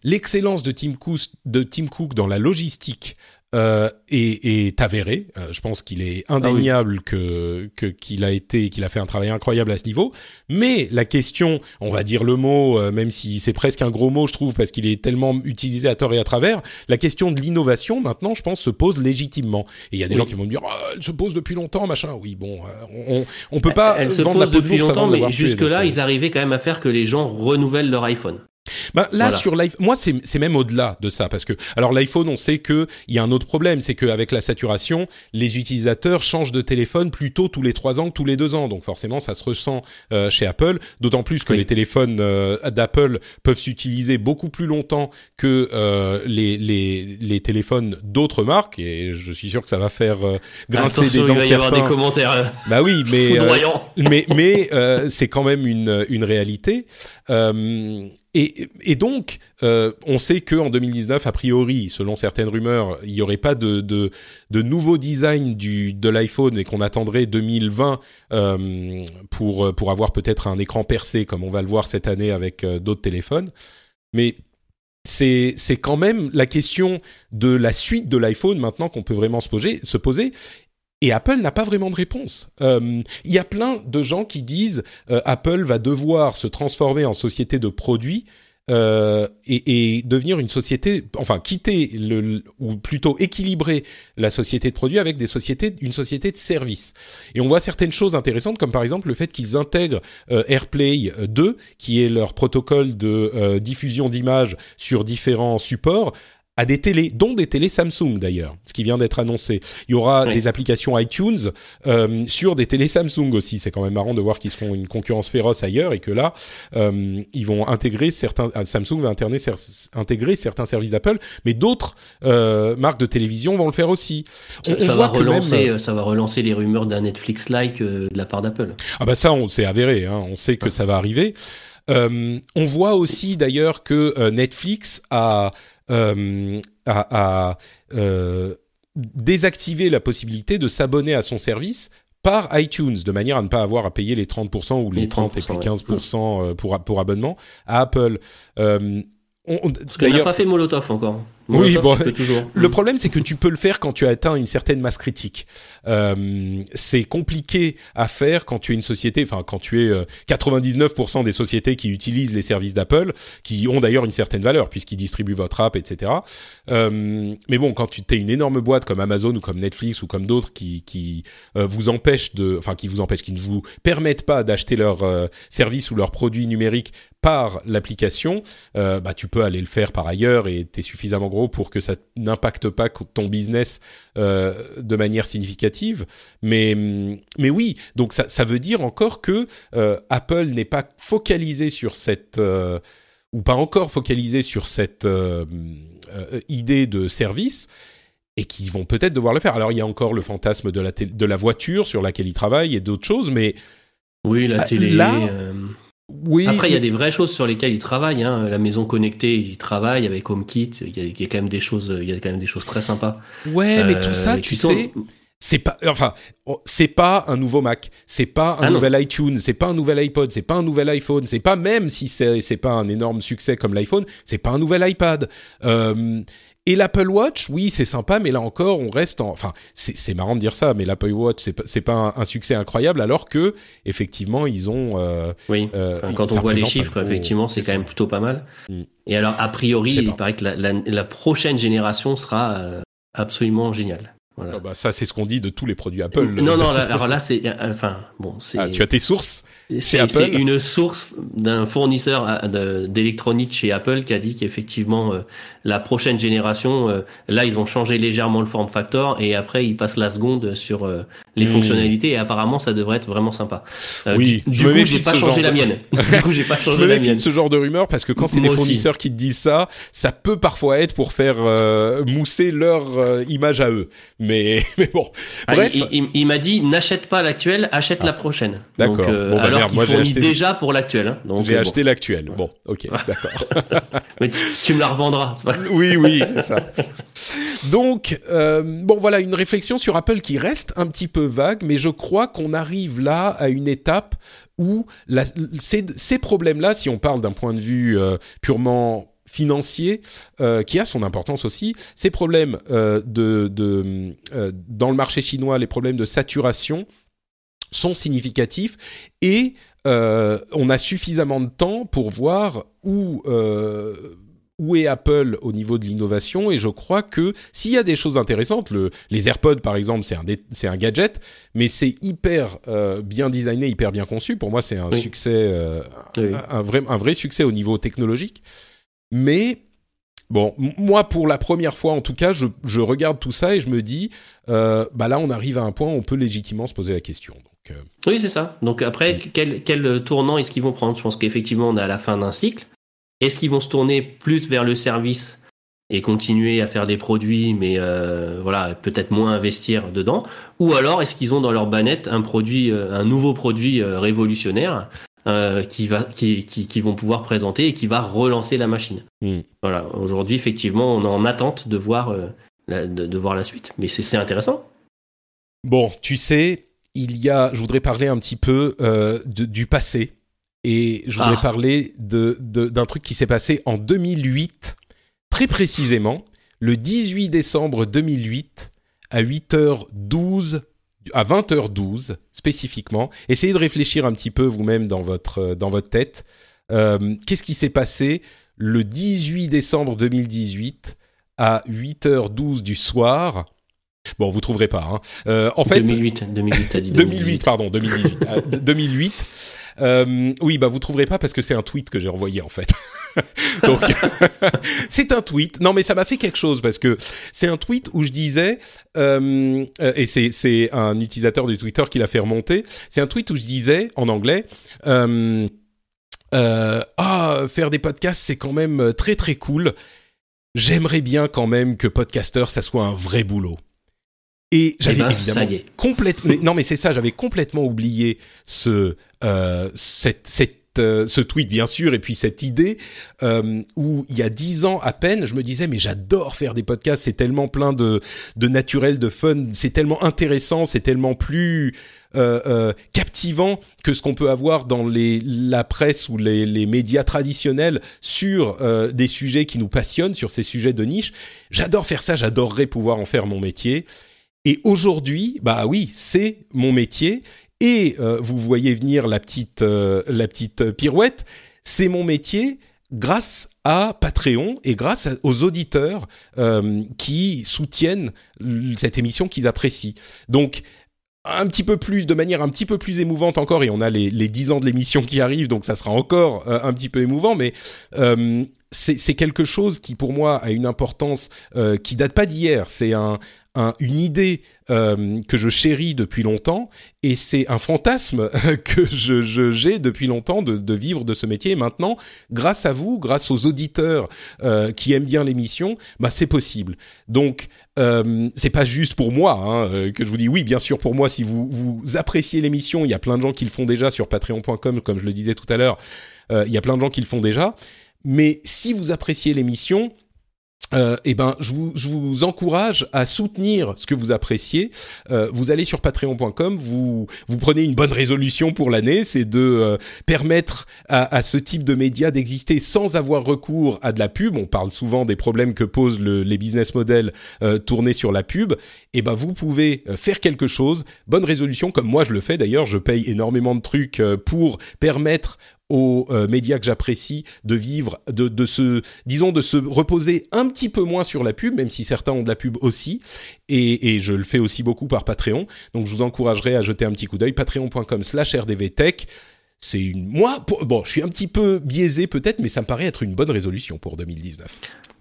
l'excellence de Tim Cook dans la logistique euh, est, est avéré. Euh, je pense qu'il est ah indéniable que qu'il a été qu'il a fait un travail incroyable à ce niveau. Mais la question, on va dire le mot, euh, même si c'est presque un gros mot, je trouve, parce qu'il est tellement utilisé à tort et à travers. La question de l'innovation, maintenant, je pense, se pose légitimement. Et il y a des gens qui vont me dire, oh, elle se pose depuis longtemps, machin. Oui, bon, on on peut pas elle, se pose depuis longtemps, mais jusque là, ils arrivaient quand même à faire que les gens renouvellent leur iPhone. Bah, là sur l'iPhone, moi c'est même au-delà de ça parce que alors l'iPhone, on sait que il y a un autre problème, c'est qu'avec la saturation, les utilisateurs changent de téléphone plutôt tous les trois ans que tous les deux ans. Donc forcément, ça se ressent euh, chez Apple. D'autant plus que les téléphones euh, d'Apple peuvent s'utiliser beaucoup plus longtemps que euh, les, les, les téléphones d'autres marques. Et je suis sûr que ça va faire grincer des dents. Il va y avoir des commentaires. Bah oui, mais mais mais c'est quand même une une réalité. Et, donc, euh, on sait que en 2019, a priori, selon certaines rumeurs, il n'y aurait pas de, de, de nouveau design de l'iPhone et qu'on attendrait 2020 euh, pour, pour avoir peut-être un écran percé, comme on va le voir cette année avec euh, d'autres téléphones. Mais c'est c'est quand même la question de la suite de l'iPhone maintenant qu'on peut vraiment se poser, se poser et Apple n'a pas vraiment de réponse. Il y a plein de gens qui disent Apple va devoir se transformer en société de produits euh, et, devenir une société, enfin quitter le, ou plutôt équilibrer la société de produits avec des sociétés, une société de services. Et on voit certaines choses intéressantes, comme par exemple le fait qu'ils intègrent euh, AirPlay 2, qui est leur protocole de euh, diffusion d'images sur différents supports, à des télés, dont des télés Samsung d'ailleurs, ce qui vient d'être annoncé. Il y aura des applications iTunes euh, sur des télés Samsung aussi. C'est quand même marrant de voir qu'ils se font une concurrence féroce ailleurs et que là, euh, ils vont intégrer certains. Euh, Samsung va intégrer, intégrer certains services d'Apple, mais d'autres euh, marques de télévision vont le faire aussi. ça, ça va relancer, même, ça va relancer les rumeurs d'un Netflix-like de la part d'Apple. Ah bah ça, on s'est avéré. Hein, on sait que ça va arriver. Euh, on voit aussi d'ailleurs que euh, Netflix a, euh, a, a désactivé la possibilité de s'abonner à son service par iTunes, de manière à ne pas avoir à payer les 30% ou les, 30 et puis 15% pour, pour abonnement à Apple. Euh, on, Parce qu'on n'a pas fait Molotov encore. Oui, bon, le problème c'est que tu peux le faire quand tu as atteint une certaine masse critique. Euh, c'est compliqué à faire quand tu es une société, enfin quand tu es euh, 99% des sociétés qui utilisent les services d'Apple, qui ont d'ailleurs une certaine valeur puisqu'ils distribuent votre app, etc. Euh, mais bon, quand tu es une énorme boîte comme Amazon ou comme Netflix ou comme d'autres qui, qui euh, vous empêchent de, enfin qui vous empêchent, qui ne vous permettent pas d'acheter leurs euh, services ou leurs produits numériques par l'application, euh, bah tu peux aller le faire par ailleurs et tu es suffisamment gros pour que ça n'impacte pas ton business euh, de manière significative. Mais, mais oui, donc ça, ça veut dire encore que euh, Apple n'est pas focalisé sur cette euh, ou pas encore focalisé sur cette idée de service et qui vont peut-être devoir le faire. Alors il y a encore le fantasme de la, de la voiture sur laquelle ils travaillent et d'autres choses, mais oui, la télé. Là, oui. Après, il y a des vraies choses sur lesquelles ils travaillent. Hein. La maison connectée, ils y travaillent avec HomeKit. Il y, a, il y a quand même des choses, il y a quand même des choses très sympas. Ouais, mais tout ça, euh, tu sais, c'est pas, enfin, c'est pas un nouveau Mac, c'est pas un ah nouvel iTunes, c'est pas un nouvel iPod, c'est pas un nouvel iPhone, c'est pas même si c'est c'est pas un énorme succès comme l'iPhone, c'est pas un nouvel iPad. Euh, et l'Apple Watch, oui, c'est sympa, mais là encore, on reste en. Enfin, c'est marrant de dire ça, mais l'Apple Watch, c'est pas, pas un, un, succès incroyable, alors que effectivement, ils ont. Euh, oui. Euh, quand on voit les chiffres, effectivement, c'est quand même plutôt pas mal. Mm. Et alors, a priori, il paraît que la, la, la, prochaine génération sera euh, absolument géniale. Voilà. Ah bah ça, c'est ce qu'on dit de tous les produits Apple. Non, non, là, alors là, c'est, enfin, bon. Ah, tu as tes sources. C'est une source d'un fournisseur d'électronique chez Apple qui a dit qu'effectivement, euh, la prochaine génération, euh, là, ils ont changé légèrement le form factor et après, ils passent la seconde sur euh, les mmh. fonctionnalités et apparemment, ça devrait être vraiment sympa. oui, du, coup, j'ai pas changé la mienne. du coup, j'ai pas changé la mienne. ce genre de rumeur parce que quand c'est des fournisseurs qui te disent ça, ça peut parfois être pour faire mousser leur image à eux. Mais, mais bon. Ah, Bref. il, il, m'a dit n'achète pas l'actuelle, achète ah. la prochaine. D'accord. Bon, bah, alors fournit acheté... déjà pour l'actuel. Hein. J'ai acheté l'actuel. Bon, ok, d'accord. Mais tu, tu, me la revendras. Oui, oui, c'est ça. Donc euh, bon, voilà une réflexion sur Apple qui reste un petit peu vague, mais je crois qu'on arrive là à une étape où ces, problèmes-là, si on parle d'un point de vue euh, purement financier euh, qui a son importance aussi. Ces problèmes de, dans le marché chinois, les problèmes de saturation sont significatifs et on a suffisamment de temps pour voir où où est Apple au niveau de l'innovation et je crois que s'il y a des choses intéressantes, le, les AirPods par exemple, c'est un, c'est un gadget, mais c'est hyper euh, bien designé, hyper bien conçu. Pour moi, c'est un oui. succès, euh, oui. un, un, vrai, un vrai succès au niveau technologique. Mais bon, moi pour la première fois en tout cas, je, je regarde tout ça et je me dis, euh, bah là on arrive à un point où on peut légitimement se poser la question. Donc. Oui, c'est ça. Donc après, oui. quel, quel tournant est-ce qu'ils vont prendre? Je pense qu'effectivement on est à la fin d'un cycle. Est-ce qu'ils vont se tourner plus vers le service et continuer à faire des produits, mais euh, voilà, peut-être moins investir dedans? Ou alors est-ce qu'ils ont dans leur banette un produit, euh, un nouveau produit euh, révolutionnaire euh, qui va, qui, qui, qui, vont pouvoir présenter et qui va relancer la machine? Mm. Voilà. Aujourd'hui, effectivement, on est en attente de voir, euh, la, de, de, voir la suite. Mais c'est intéressant. Bon, tu sais, il y a, je voudrais parler un petit peu euh, de, du passé et je voudrais ah. parler de, d'un truc qui s'est passé en 2008, très précisément, le 18 décembre 2008 à 8h12 à 20h12 spécifiquement. Essayez de réfléchir un petit peu vous-même dans votre euh, dans votre tête. Euh, Qu'est-ce qui s'est passé le 18 décembre 2018 à 8h12 du soir? Bon, vous trouverez pas. Hein. Euh, en fait, 2008, 2008, t'as dit 2008, 2008. pardon, 2018, euh, 2008. Euh, oui, bah vous trouverez pas parce que c'est un tweet que j'ai envoyé en fait. Donc c'est un tweet. Non, mais ça m'a fait quelque chose parce que c'est un tweet où je disais euh, euh, et c'est c'est un utilisateur de Twitter qui l'a fait remonter. C'est un tweet où je disais en anglais. Euh, ah, faire des podcasts, c'est quand même très très cool. J'aimerais bien quand même que podcaster, ça soit un vrai boulot. Et j'avais ben, y est. complètement. Non, mais c'est ça. J'avais complètement oublié ce cette, cette euh, ce tweet bien sûr et puis cette idée euh, où il y a dix ans à peine je me disais mais j'adore faire des podcasts c'est tellement plein de de naturel de fun c'est tellement intéressant c'est tellement plus euh, euh, captivant que ce qu'on peut avoir dans les la presse ou les, les médias traditionnels sur euh, des sujets qui nous passionnent sur ces sujets de niche j'adore faire ça j'adorerais pouvoir en faire mon métier et aujourd'hui, bah oui, c'est mon métier. Et euh, vous voyez venir la petite, euh, la petite pirouette. C'est mon métier grâce à Patreon et grâce aux auditeurs euh, qui soutiennent cette émission qu'ils apprécient. Donc un petit peu plus, de manière un petit peu plus émouvante encore, et on a les, les 10 ans de l'émission qui arrivent, donc ça sera encore un petit peu émouvant, mais c'est quelque chose qui pour moi a une importance euh, qui date pas d'hier. C'est un, un- une idée euh, que je chéris depuis longtemps et c'est un fantasme que je je- j'ai depuis longtemps de, de vivre de ce métier. Et maintenant, grâce à vous, grâce aux auditeurs euh, qui aiment bien l'émission, bah c'est possible. Donc euh, c'est pas juste pour moi hein, euh, que je vous dis oui, bien sûr pour moi. Si vous vous appréciez l'émission, il y a plein de gens qui le font déjà sur Patreon.com, comme je le disais tout à l'heure. Euh, Il y a plein de gens qui le font déjà. Mais si vous appréciez l'émission, euh, eh ben, je vous, encourage à soutenir ce que vous appréciez. Euh, vous allez sur patreon.com, vous, vous prenez une bonne résolution pour l'année, c'est de euh, permettre à, ce type de média d'exister sans avoir recours à de la pub. On parle souvent des problèmes que posent le- les business models tournés sur la pub. Eh ben, vous pouvez faire quelque chose. Bonne résolution, comme moi je le fais d'ailleurs. Je paye énormément de trucs pour permettre aux euh, médias que j'apprécie de vivre, de, de se, disons, de se reposer un petit peu moins sur la pub, même si certains ont de la pub aussi, et, je le fais aussi beaucoup par Patreon. Donc je vous encouragerai à jeter un petit coup d'œil, patreon.com/slash rdvtech. C'est une, moi, pour- bon, je suis un petit peu biaisé peut-être, mais ça me paraît être une bonne résolution pour 2019.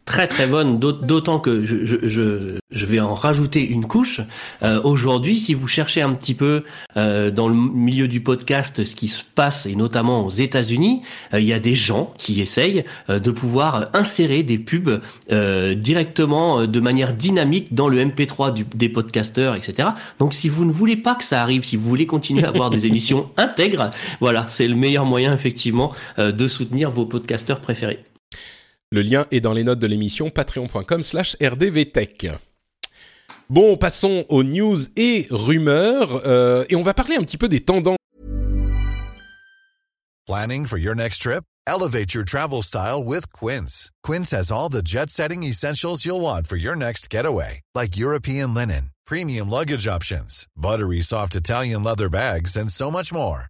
Très très bonne, d'aut- d'autant que je, je, je, je vais en rajouter une couche. Euh, Aujourd'hui, si vous cherchez un petit peu euh, dans le milieu du podcast ce qui se passe, et notamment aux États-Unis, euh, il y a des gens qui essayent euh, de pouvoir insérer des pubs euh, directement, euh, de manière dynamique dans le MP3 du- des podcasteurs, etc. Donc si vous ne voulez pas que ça arrive, si vous voulez continuer à avoir des émissions intègres, voilà, c'est le meilleur moyen effectivement euh, de soutenir vos podcasteurs préférés. Le lien est dans les notes de l'émission patreon.com slash rdvtech. Bon, passons aux news et rumeurs, euh, et on va parler un petit peu des tendances Planning for your next trip? Elevate your travel style with Quince. Quince has all the jet setting essentials you'll want for your next getaway, like European linen, premium luggage options, buttery soft Italian leather bags, and so much more.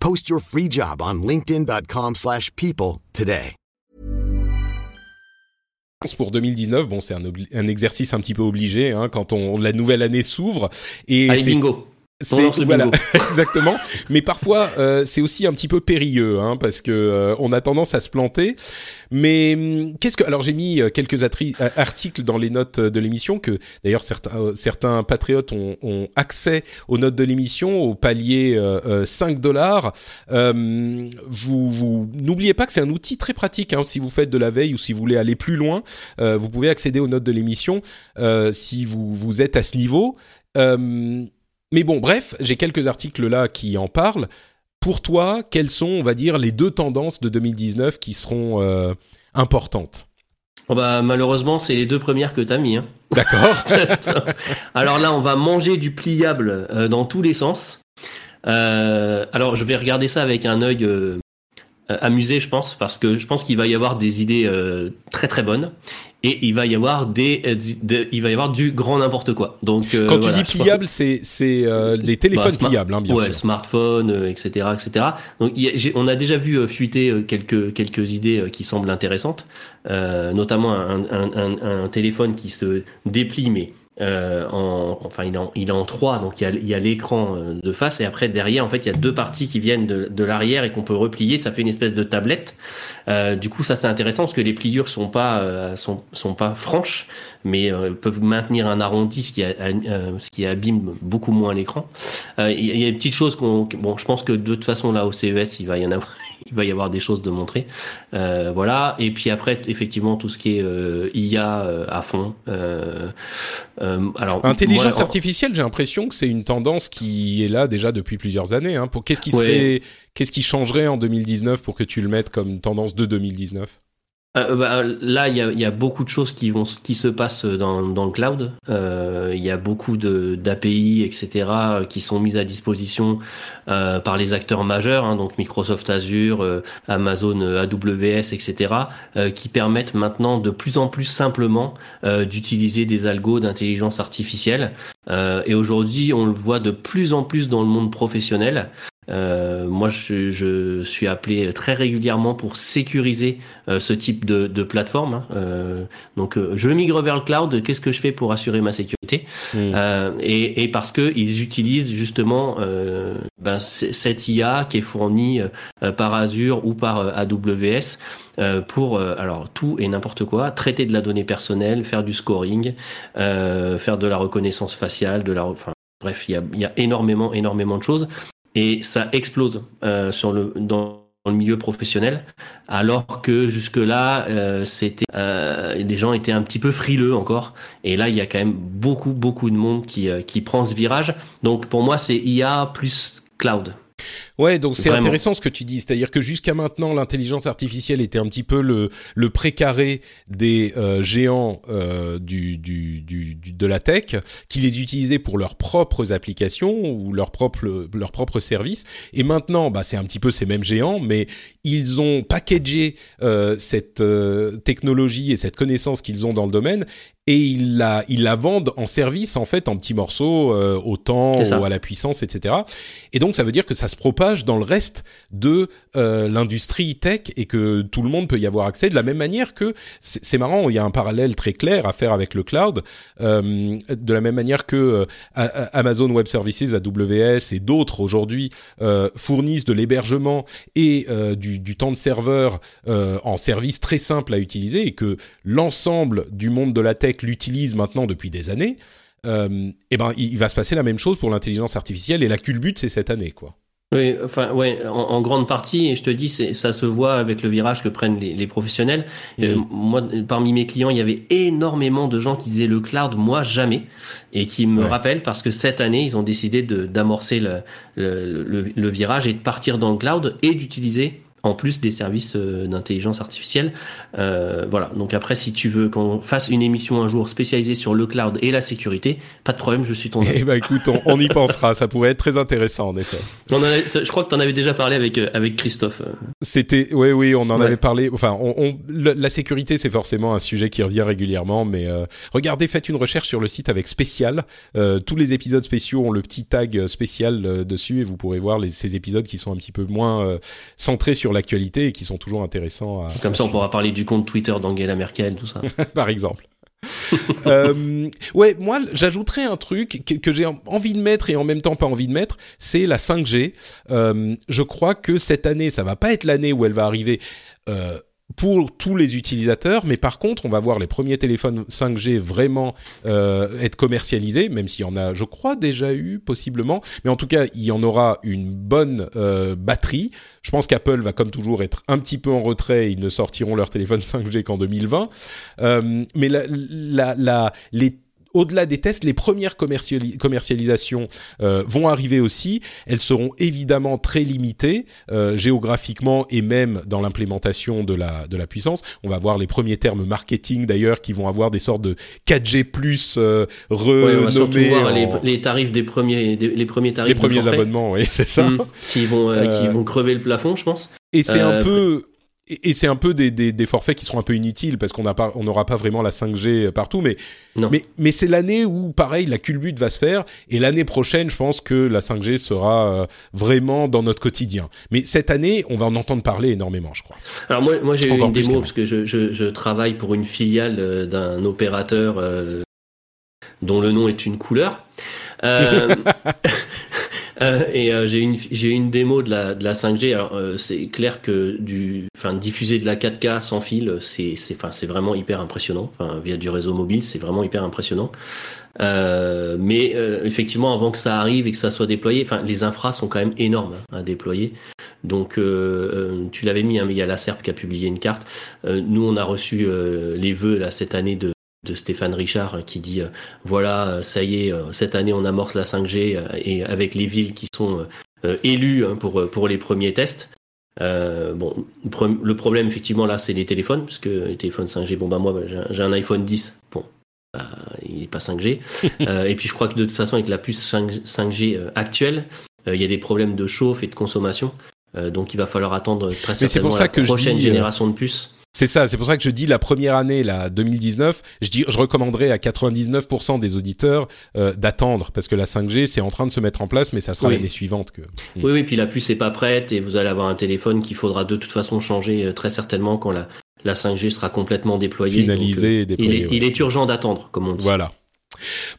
Post your free job on linkedin.com/people slash people today. pour 2019. Bon, c'est un, un exercice un petit peu obligé hein, quand on, la nouvelle année s'ouvre. Et Allez, bingo C'est voilà, exactement. Mais parfois, euh, c'est aussi un petit peu périlleux, hein, parce que euh, on a tendance à se planter. Mais hum, qu'est-ce que alors j'ai mis euh, quelques articles dans les notes de l'émission que d'ailleurs certains certains patriotes ont, ont, accès aux notes de l'émission au palier 5 dollars. Hum, vous, vous n'oubliez pas que c'est un outil très pratique hein, si vous faites de la veille ou si vous voulez aller plus loin. vous pouvez accéder aux notes de l'émission si vous vous êtes à ce niveau. Hum, mais bon, bref, j'ai quelques articles là qui en parlent. Pour toi, quelles sont, on va dire, les deux tendances de 2019 qui seront euh, importantes? Oh bah, Malheureusement, c'est les deux premières que tu as mis. Hein. D'accord. alors là, on va manger du pliable euh, dans tous les sens. Euh, alors, je vais regarder ça avec un œil amusé, je pense, parce que je pense qu'il va y avoir des idées très très bonnes et il va y avoir des, euh, il va y avoir du grand n'importe quoi. Donc euh, quand tu dis pliable, c'est c'est euh, téléphones bah, pliables, hein, bien ouais, sûr. smartphones, etc., etc. Donc on a déjà vu fuiter quelques quelques idées qui semblent intéressantes, notamment un, un, un, un, téléphone qui se déplie mais euh, en, enfin, il est en, il est en trois, donc il y a, l'écran euh, de face et après derrière, en fait, il y a deux parties qui viennent de, de l'arrière et qu'on peut replier. Ça fait une espèce de tablette. Euh, du coup, ça c'est intéressant parce que les pliures sont pas euh, sont, sont pas franches, mais peuvent maintenir un arrondi, ce qui, a, ce qui abîme beaucoup moins l'écran. Il y, a des petites choses qu'on, bon, je pense que de toute façon là au CES, il va y en avoir il va y avoir des choses de montrer. Euh, voilà. Et puis après, effectivement, tout ce qui est euh, IA euh, à fond. Euh, alors, intelligence artificielle, j'ai l'impression que c'est une tendance qui est là déjà depuis plusieurs années. Hein. Pour qu'est-ce qui serait, qu'est-ce qui changerait en 2019 pour que tu le mettes comme tendance de 2019 euh, bah, là, il y a, beaucoup de choses qui vont qui se passent dans, le cloud. Euh, il y a beaucoup d'API, etc., qui sont mises à disposition euh, par les acteurs majeurs, hein, donc Microsoft Azure, euh, Amazon AWS, etc., qui permettent maintenant de plus en plus simplement d'utiliser des algos d'intelligence artificielle. et aujourd'hui, on le voit de plus en plus dans le monde professionnel. Euh, moi, je, je, suis appelé très régulièrement pour sécuriser euh, ce type de, de plateforme. Hein. Euh, donc, euh, je migre vers le cloud. Qu'est-ce que je fais pour assurer ma sécurité? Mmh. Euh, et, et, parce que ils utilisent justement ben, cette IA qui est fournie par Azure ou par AWS pour alors tout et n'importe quoi, traiter de la donnée personnelle, faire du scoring, faire de la reconnaissance faciale, de la, enfin bref, il y a, y a énormément énormément de choses et ça explose euh, sur dans le milieu professionnel, alors que jusque-là, euh, c'était euh, les gens étaient un petit peu frileux encore. Et là, il y a quand même beaucoup, beaucoup de monde qui, euh, qui prend ce virage. Donc pour moi, c'est IA plus cloud. Ouais, donc c'est intéressant ce que tu dis, c'est-à-dire que jusqu'à maintenant l'intelligence artificielle était un petit peu le le précaré des euh, géants euh, du, du, du, de la tech qui les utilisaient pour leurs propres applications ou leurs propres leurs propres services. Et maintenant bah c'est un petit peu ces mêmes géants mais ils ont packagé euh, cette euh, technologie et cette connaissance qu'ils ont dans le domaine et ils la, ils la vendent en service en fait en petits morceaux euh, au temps ou à la puissance etc et donc ça veut dire que ça se propage dans le reste de euh, l'industrie tech et que tout le monde peut y avoir accès de la même manière que c'est marrant il y a un parallèle très clair à faire avec le cloud euh, de la même manière que euh, Amazon Web Services AWS et d'autres aujourd'hui euh, fournissent de l'hébergement et euh, du, du, temps de serveur en service très simple à utiliser et que l'ensemble du monde de la tech l'utilise maintenant depuis des années, euh, eh ben il, va se passer la même chose pour l'intelligence artificielle et la culbute c'est cette année quoi. Oui, enfin, ouais, en, grande partie, et je te dis, ça se voit avec le virage que prennent les, professionnels. Euh, moi, parmi mes clients, il y avait énormément de gens qui disaient le cloud, moi jamais, et qui me rappellent parce que cette année, ils ont décidé d'amorcer le, le, virage et de partir dans le cloud et d'utiliser en plus des services euh, d'intelligence artificielle. Euh, voilà. Donc après, si tu veux qu'on fasse une émission un jour spécialisée sur le cloud et la sécurité, pas de problème, je suis ton. Eh ben écoute, on, y pensera. Ça pourrait être très intéressant en effet. je crois que tu en avais déjà parlé avec euh, avec Christophe. C'était, oui, oui, on en avait parlé. Enfin, on, la sécurité, c'est forcément un sujet qui revient régulièrement. Mais regardez, faites une recherche sur le site avec spécial. tous les épisodes spéciaux ont le petit tag spécial dessus et vous pourrez voir les, ces épisodes qui sont un petit peu moins centrés sur l'actualité et qui sont toujours intéressants. À, Comme ça, on pourra parler du compte Twitter d'Angela Merkel, tout ça. Par exemple. euh, ouais, moi, j'ajouterais un truc que, que j'ai envie de mettre et en même temps pas envie de mettre, c'est la 5G. Euh, je crois que cette année, ça va pas être l'année où elle va arriver. Euh, pour tous les utilisateurs, mais par contre, on va voir les premiers téléphones 5G vraiment euh, être commercialisés, même s'il y en a, je crois, déjà eu possiblement, mais en tout cas, il y en aura une bonne euh, batterie. Je pense qu'Apple va comme toujours être un petit peu en retrait, ils ne sortiront leur téléphone 5G qu'en 2020, euh, mais la, la, la, les au-delà des tests, les premières commercialisations euh, vont arriver aussi. Elles seront évidemment très limitées euh, géographiquement et même dans l'implémentation de la de la puissance. On va voir les premiers termes marketing d'ailleurs qui vont avoir des sortes de 4G plus euh, renommés. voir les, tarifs des premiers les premiers tarifs. Les premiers abonnements, oui, c'est ça. Mmh. qui vont qui vont crever le plafond, je pense. Et c'est un peu et, c'est un peu des, des, des, forfaits qui seront un peu inutiles parce qu'on n'a pas, on n'aura pas vraiment la 5G partout. Mais, mais, mais c'est l'année où, pareil, la culbute va se faire. Et l'année prochaine, je pense que la 5G sera euh, vraiment dans notre quotidien. Mais cette année, on va en entendre parler énormément, je crois. Alors moi, moi j'ai eu une démo parce que je, je, je, travaille pour une filiale euh, d'un opérateur euh, dont le nom est une couleur. Euh, Euh, et euh, j'ai une j'ai une démo de la de la 5G. Alors euh, c'est clair que du enfin diffuser de la 4K sans fil, c'est c'est enfin c'est vraiment hyper impressionnant. Enfin via du réseau mobile, c'est vraiment hyper impressionnant. mais effectivement, avant que ça arrive et que ça soit déployé, enfin les infras sont quand même énormes hein, à déployer. Donc tu l'avais mis, hein, mais il y a la SERP qui a publié une carte. nous, on a reçu les vœux là cette année de de Stéphane Richard euh, qui dit euh, voilà euh, ça y est cette année on amorce la 5G et avec les villes qui sont élues hein, pour pour les premiers tests. bon, le problème effectivement là, c'est les téléphones, parce que les téléphones 5G, bon bah moi j'ai un iPhone 10, bon, bah, il n'est pas 5G. et puis je crois que de toute façon avec la puce 5, g actuelle, il y a des problèmes de chauffe et de consommation. donc il va falloir attendre très certainement la prochaine génération de puces. C'est ça, c'est pour ça que je dis la première année, la 2019, je, dis, je recommanderais à 99% des auditeurs euh, d'attendre parce que la 5G c'est en train de se mettre en place, mais ça sera l'année suivante que. Hmm. Oui, oui, puis la puce n'est pas prête et vous allez avoir un téléphone qu'il faudra de toute façon changer euh, très certainement quand la, la 5G sera complètement déployée. Finalisée et déployée. Il est, urgent d'attendre, comme on dit. Voilà.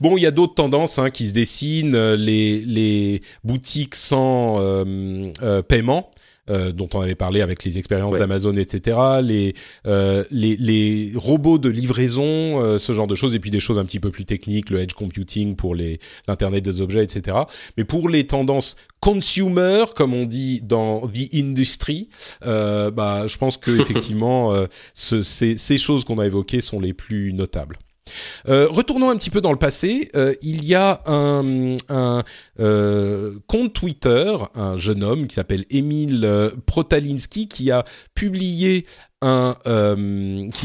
Bon, il y a d'autres tendances hein, qui se dessinent. Les, les boutiques sans euh, paiement euh, dont on avait parlé avec les expériences d'Amazon, etc. Les, euh, les, les robots de livraison, euh, ce genre de choses, et puis des choses un petit peu plus techniques, le edge computing pour les l'internet des objets, etc. Mais pour les tendances consumer, comme on dit dans the industry, bah, je pense que effectivement, ce, ces, ces choses qu'on a évoquées sont les plus notables. Euh, retournons un petit peu dans le passé. Euh, il y a un, euh, compte Twitter, un jeune homme qui s'appelle Emile Protalinski, qui a publié un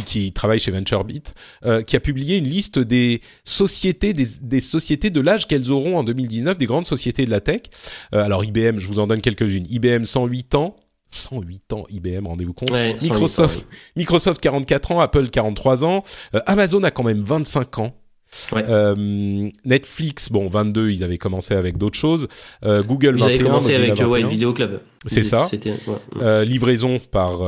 qui, travaille chez VentureBeat, qui a publié une liste des sociétés, des sociétés de l'âge qu'elles auront en 2019, des grandes sociétés de la tech. alors IBM, je vous en donne quelques-unes. IBM 108 ans, 108 ans IBM, rendez-vous compte. Microsoft, Microsoft 44 ans, Apple 43 ans, euh, Amazon a quand même 25 ans. Euh, Netflix, bon, 22, ils avaient commencé avec d'autres choses. Euh, Google, ils 21, avaient commencé avec ouais, Video Club. C'est ça. livraison par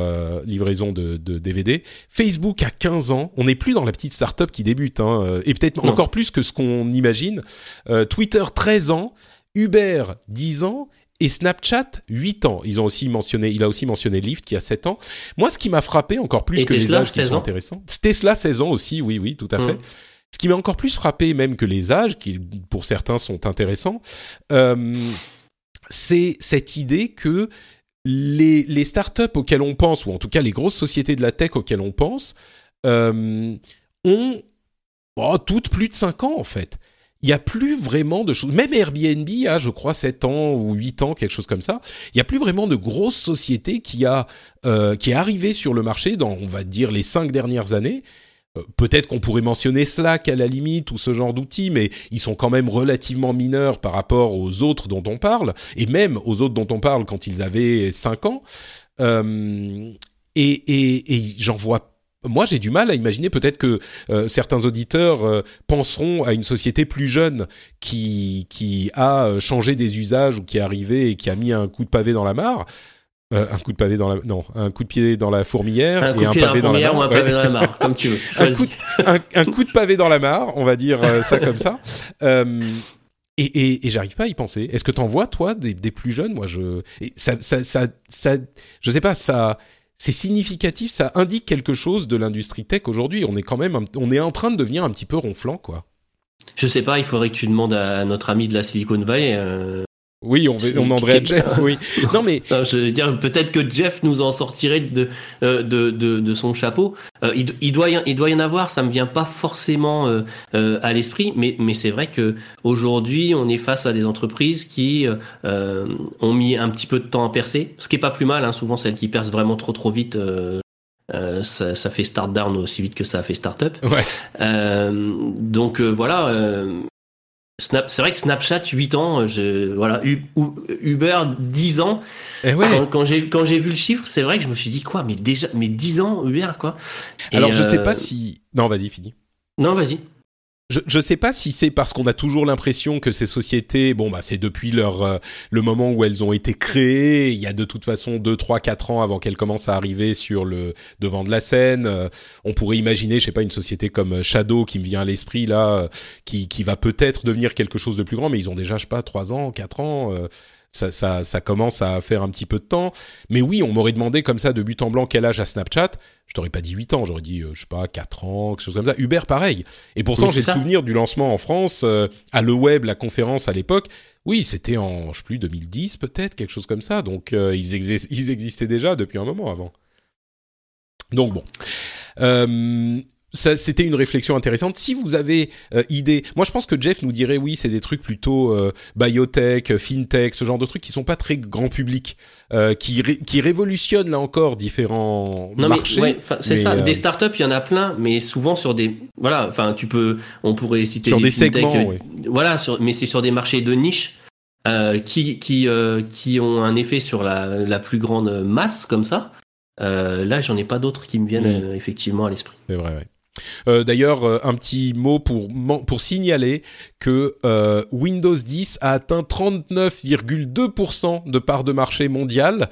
livraison de, de, DVD. Facebook a 15 ans. On n'est plus dans la petite startup qui débute, hein, et peut-être encore plus que ce qu'on imagine. Twitter, 13 ans. Uber, 10 ans et Snapchat 8 ans. Ils ont aussi mentionné, il a aussi mentionné Lyft qui a 7 ans. Moi, ce qui m'a frappé encore plus que les âges qui sont intéressants, Tesla 16 ans aussi, oui, oui, tout à fait. Mmh. Ce qui m'a encore plus frappé même que les âges, qui pour certains sont intéressants, euh, c'est cette idée que les, les startups auxquelles on pense, ou en tout cas les grosses sociétés de la tech auxquelles on pense, euh, ont oh, toutes plus de 5 ans en fait il n'y a plus vraiment de choses. Même Airbnb a, je crois, 7 ans ou 8 ans, quelque chose comme ça. Il n'y a plus vraiment de grosses sociétés qui a euh, qui est arrivée sur le marché dans, on va dire, les 5 dernières années. Euh, peut-être qu'on pourrait mentionner Slack à la limite ou ce genre d'outils, mais ils sont quand même relativement mineurs par rapport aux autres dont on parle, et même aux autres dont on parle quand ils avaient 5 ans. Euh, et, et, et j'en vois moi, j'ai du mal à imaginer peut-être que euh, certains auditeurs euh, penseront à une société plus jeune qui qui a euh, changé des usages ou qui est arrivé et qui a mis un coup de pavé dans la mare. Euh, un coup de pavé dans la non un coup de pied dans la fourmilière Un coup de un pied dans la pavé dans la fourmilière ou mare. un pavé dans la mare, comme tu veux. un, coup de, un, un coup de pavé dans la mare, on va dire ça comme ça. Et et, et j'arrive pas à y penser. Est-ce que t'en vois toi des, des plus jeunes? Moi, je et ça, ça ça ça je sais pas ça. C'est significatif, ça indique quelque chose de l'industrie tech aujourd'hui. On est quand même, on est en train de devenir un petit peu ronflant, quoi. Je sais pas, il faudrait que tu demandes à notre ami de la Silicon Valley. euh, Oui, on, on demanderait à Jeff. Oui. Non mais non, je veux dire, peut-être que Jeff nous en sortirait de, euh, de, de, de son chapeau. Euh, il, il, doit y, il doit y en avoir, ça me vient pas forcément euh, euh, à l'esprit, mais, mais c'est vrai que aujourd'hui, on est face à des entreprises qui euh, ont mis un petit peu de temps à percer, ce qui est pas plus mal. Hein, souvent, celles qui percent vraiment trop trop vite, euh, euh, ça, ça fait start down aussi vite que ça a fait start up. ouais. Euh, donc euh, voilà. Euh, Snap, c'est vrai que Snapchat 8 ans, je, voilà, U- U- Uber 10 ans. Eh ouais. Quand, quand j'ai quand j'ai vu le chiffre, c'est vrai que je me suis dit quoi, mais déjà, mais 10 ans Uber quoi. Et, Alors je sais euh, pas si. Non, vas-y, fini. Non, vas-y. Je je sais pas si c'est parce qu'on a toujours l'impression que ces sociétés, bon bah c'est depuis leur euh, le moment où elles ont été créées, il y a de toute façon 2 3 4 ans avant qu'elles commencent à arriver sur le devant de la scène, euh, on pourrait imaginer, je sais pas une société comme euh, Shadow qui me vient à l'esprit là euh, qui qui va peut-être devenir quelque chose de plus grand mais ils ont déjà je sais pas 3 ans, 4 ans euh, ça, ça, ça commence à faire un petit peu de temps. Mais oui, on m'aurait demandé comme ça de but en blanc quel âge a Snapchat? Je t'aurais pas dit 8 ans, j'aurais dit, euh, je sais pas, 4 ans, quelque chose comme ça. Uber, pareil. Et pourtant, Oui, j'ai le souvenir du lancement en France, euh, à Le Web, la conférence à l'époque. Oui, c'était en, je sais plus, 2010 peut-être, quelque chose comme ça. Donc, euh, ils, exis- ils existaient déjà depuis un moment avant. Donc bon. Euh, c'était une réflexion intéressante. Si vous avez euh, idée, moi je pense que Jeff nous dirait oui, c'est des trucs plutôt euh, biotech, euh, fintech, ce genre de trucs qui sont pas très grand public, euh, qui ré- qui révolutionnent là encore différents Non marchés. ouais, c'est ça. Des startups, il y en a plein, mais souvent sur des voilà. Enfin, tu peux, on pourrait citer Sur des fintech, segments. Voilà, sur, mais c'est sur des marchés de niche qui qui qui ont un effet sur la la plus grande masse comme ça. Là, j'en ai pas d'autres qui me viennent Mm. effectivement à l'esprit. C'est vrai, ouais. Euh, D'ailleurs, euh, un petit mot pour, signaler que euh, Windows 10 a atteint 39,2% de part de marché mondiale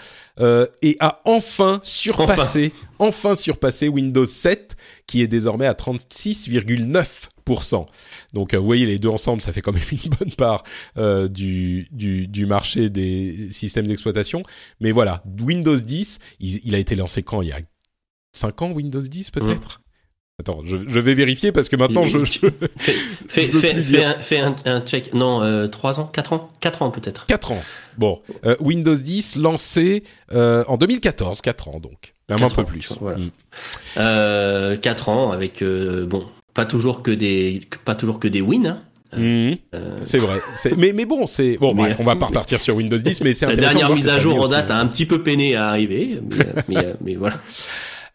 et a enfin surpassé, enfin. surpassé Windows 7 qui est désormais à 36,9%. Donc, vous voyez, les deux ensemble, ça fait quand même une bonne part du, du, du marché des systèmes d'exploitation. Mais voilà, Windows 10, il, il a été lancé quand? Il y a 5 ans, Windows 10 peut-être? Attends, je, je vais vérifier parce que maintenant je, je... Fais, Je fais, fais un, fais un, un check. Non, euh, 3 ans? 4 ans? 4 ans peut-être. 4 ans. Bon, euh, Windows 10 lancé euh, en 2014, 4 ans donc. Même un peu ans, plus. voilà. Mm. Euh, 4 ans avec, euh, bon, pas toujours que des, pas toujours que des wins. hein. Mhm. Euh, C'est vrai. Mais, mais bon, c'est bon. Bref, on va pas repartir sur Windows 10, mais c'est la dernière mise à jour en date a un petit peu peiné à arriver, mais, mais, mais voilà.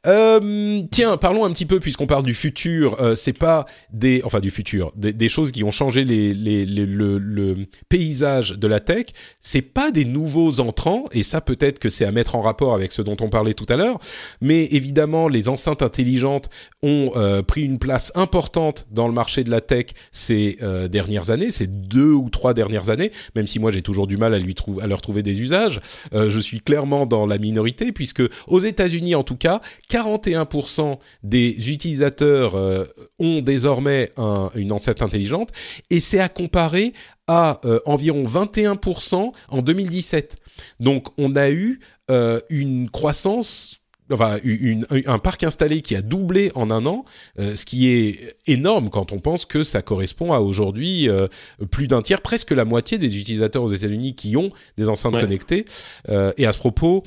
Euh, tiens, parlons un petit peu puisqu'on parle du futur. Euh, c'est pas des, enfin du futur, des, choses qui ont changé les, les, les- le, le paysage de la tech. C'est pas des nouveaux entrants et ça peut-être que c'est à mettre en rapport avec ce dont on parlait tout à l'heure. Mais évidemment, les enceintes intelligentes ont euh, pris une place importante dans le marché de la tech ces euh, dernières années, ces deux ou trois dernières années. Même si moi j'ai toujours du mal à lui trouver, à leur trouver des usages, euh, je suis clairement dans la minorité puisque aux États-Unis en tout cas, 41% des utilisateurs euh, ont désormais un- une enceinte intelligente et c'est à comparer à euh, environ 21% en 2017. Donc on a eu euh, une croissance Enfin, une- un parc installé qui a doublé en un an, euh, ce qui est énorme quand on pense que ça correspond à aujourd'hui euh, plus d'un tiers, presque la moitié des utilisateurs aux États-Unis qui ont des enceintes Ouais. connectées. Euh, et à ce propos,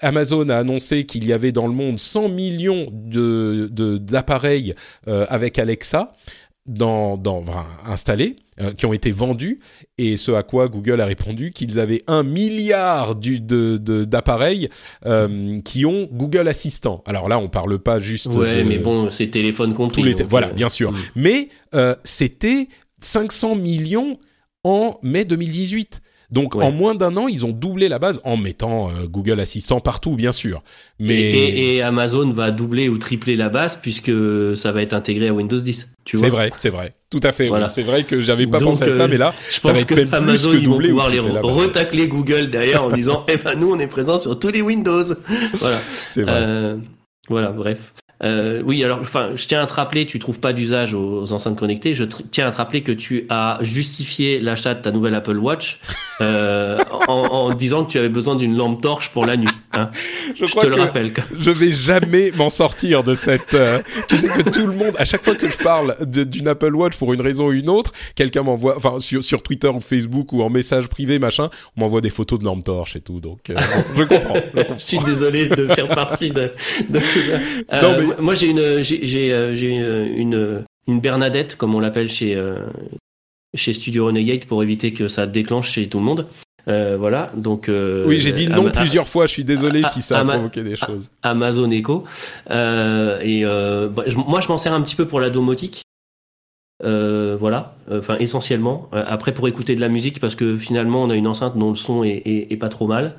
Amazon a annoncé qu'il y avait dans le monde 100 millions de de- d'appareils euh, avec Alexa dans, dans enfin, installés euh, qui ont été vendus et ce à quoi Google a répondu qu'ils avaient un milliard du, de de- d'appareils euh, qui ont Google Assistant. Alors là, on parle pas juste Ouais, de- mais bon, c'est téléphone compris. tous les donc, voilà, euh, bien sûr. mm. Mais c'était 500 millions en mai 2018. Donc Ouais. en moins d'un an, ils ont doublé la base en mettant euh, Google Assistant partout, bien sûr. Mais Et, et- et Amazon va doubler ou tripler la base puisque ça va être intégré à Windows 10. Tu vois c'est vrai, c'est vrai, tout à fait. oui. C'est vrai que j'avais pas Donc, pensé à ça, euh, mais là, Je ça va être que même plus Amazon que ils vont doublé ou pouvoir les retacler Google derrière en disant eh ben nous on est présent sur tous les Windows. Voilà. c'est vrai. Euh, voilà, bref. Euh, oui, alors, enfin, je tiens à te rappeler, tu trouves pas d'usage aux, aux enceintes connectées. Je tiens à te rappeler que tu as justifié l'achat de ta nouvelle Apple Watch euh, en, en disant que tu avais besoin d'une lampe torche pour la nuit. hein. je Je crois te le que rappelle. je vais jamais m'en sortir de cette. euh, tu sais que tout le monde, à chaque fois que je parle d'une Apple Watch pour une raison ou une autre, quelqu'un m'envoie, enfin sur, sur Twitter ou Facebook ou en message privé machin, on m'envoie des photos de lampe torche et tout. Donc euh, je comprends. je comprends. Je suis désolé de faire partie de, de. Euh, Non, mais- Moi, j'ai une, j'ai, j'ai, euh, j'ai une, une, Bernadette, comme on l'appelle chez, euh, chez Studio Renegade, pour éviter que ça déclenche chez tout le monde. Euh, voilà, donc. euh, Oui, j'ai dit non Ama- plusieurs fois. Je suis désolé si ça a Ama- provoqué des choses. Amazon Echo. Euh, et euh, bah, je- moi, je m'en sers un petit peu pour la domotique. Euh, voilà, enfin essentiellement. Euh, après, pour écouter de la musique, parce que finalement, on a une enceinte dont le son est, est, est pas trop mal.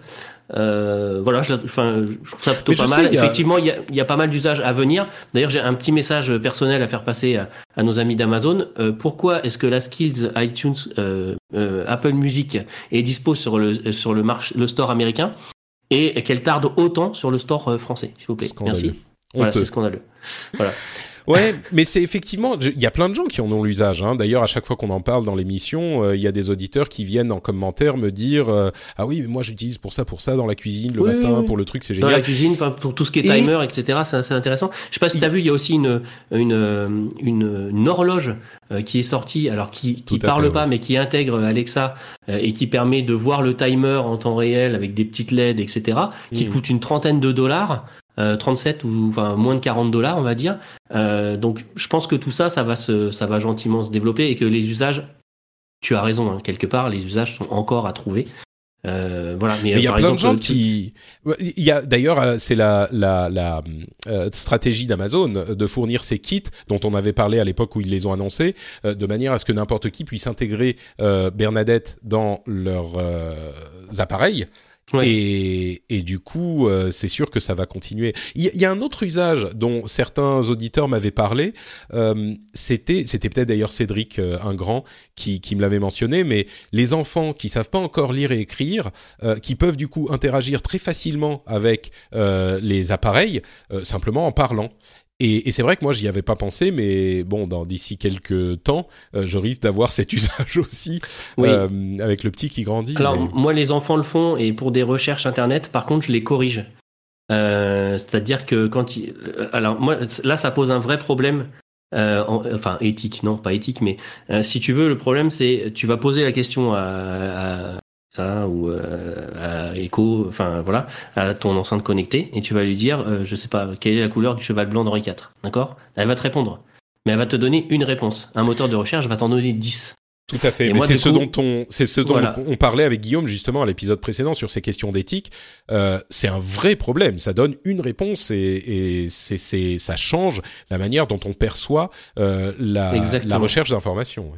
Euh, voilà, je, enfin, je trouve ça plutôt pas mal. il y a- Effectivement, il y a, il y a pas mal d'usages à venir. D'ailleurs, j'ai un petit message personnel à faire passer à, à nos amis d'Amazon. Euh, pourquoi est-ce que la Skills iTunes euh, euh, Apple Music est dispo sur le sur le marché le store américain? Et qu'elle tarde autant sur le store euh, français, s'il vous plaît. Scandaleux. Merci. Voilà, c'est scandaleux. Voilà. Ouais, mais c'est effectivement, il y a plein de gens qui en ont l'usage. Hein. D'ailleurs, à chaque fois qu'on en parle dans l'émission, euh, il y a des auditeurs qui viennent en commentaire me dire euh, ah oui, mais moi j'utilise pour ça, pour ça dans la cuisine le Oui, matin, oui, oui. pour le truc, c'est Dans la génial. cuisine, pour tout ce qui est Et- timer, etc. C'est intéressant. Je sais pas si tu as vu, il y a aussi une une euh, une, une horloge euh, qui est sortie, alors qui qui parle fait, pas, mais qui intègre Alexa et qui permet de voir le timer en temps réel avec des petites LED, etc. Qui Mhm. coûte une trentaine de dollars. Euh, 37 ou enfin moins de 40 dollars on va dire Euh, donc je pense que tout ça ça va se ça va gentiment se développer et que les usages tu as raison hein, quelque part les usages sont encore à trouver Euh, voilà mais, Mais il y a plein de gens qui. Il y a d'ailleurs, euh, c'est la la la euh, stratégie d'Amazon de fournir ces kits dont on avait parlé à l'époque où ils les ont annoncés, euh, de manière à ce que n'importe qui puisse intégrer euh, Bernadette dans leurs euh, appareils. Et, et du coup, euh, c'est sûr que ça va continuer. Il y, y a un autre usage dont certains auditeurs m'avaient parlé. euh, c'était, c'était peut-être d'ailleurs Cédric euh, un grand qui, qui me l'avait mentionné, mais les enfants qui savent pas encore lire et écrire, euh, qui peuvent du coup interagir très facilement avec euh, les appareils, euh, simplement en parlant. Et, et c'est vrai que moi j'y avais pas pensé, mais bon, dans d'ici quelques temps, euh, je risque d'avoir cet usage aussi Oui. euh, avec le petit qui grandit. Alors, mais- moi, les enfants le font et pour des recherches internet, par contre, je les corrige. Euh, C'est-à-dire que quand ils... euh, Alors, moi, là, ça pose un vrai problème. euh, en- enfin, éthique, non, pas éthique, mais euh, si tu veux, le problème, c'est tu vas poser la question à, à ça ou euh, à Echo, enfin voilà, à ton enceinte connectée, et tu vas lui dire, euh, je sais pas, quelle est la couleur du cheval blanc d'Henri IV, d'accord? Elle va te répondre. Mais elle va te donner une réponse. Un moteur de recherche va t'en donner 10. Tout à fait. Et Mais c'est ce dont on, c'est ce dont Voilà. on parlait avec Guillaume justement à l'épisode précédent sur ces questions d'éthique. Euh, c'est un vrai problème. Ça donne une réponse et, et c'est, ça change la manière dont on perçoit euh, la, recherche d'informations.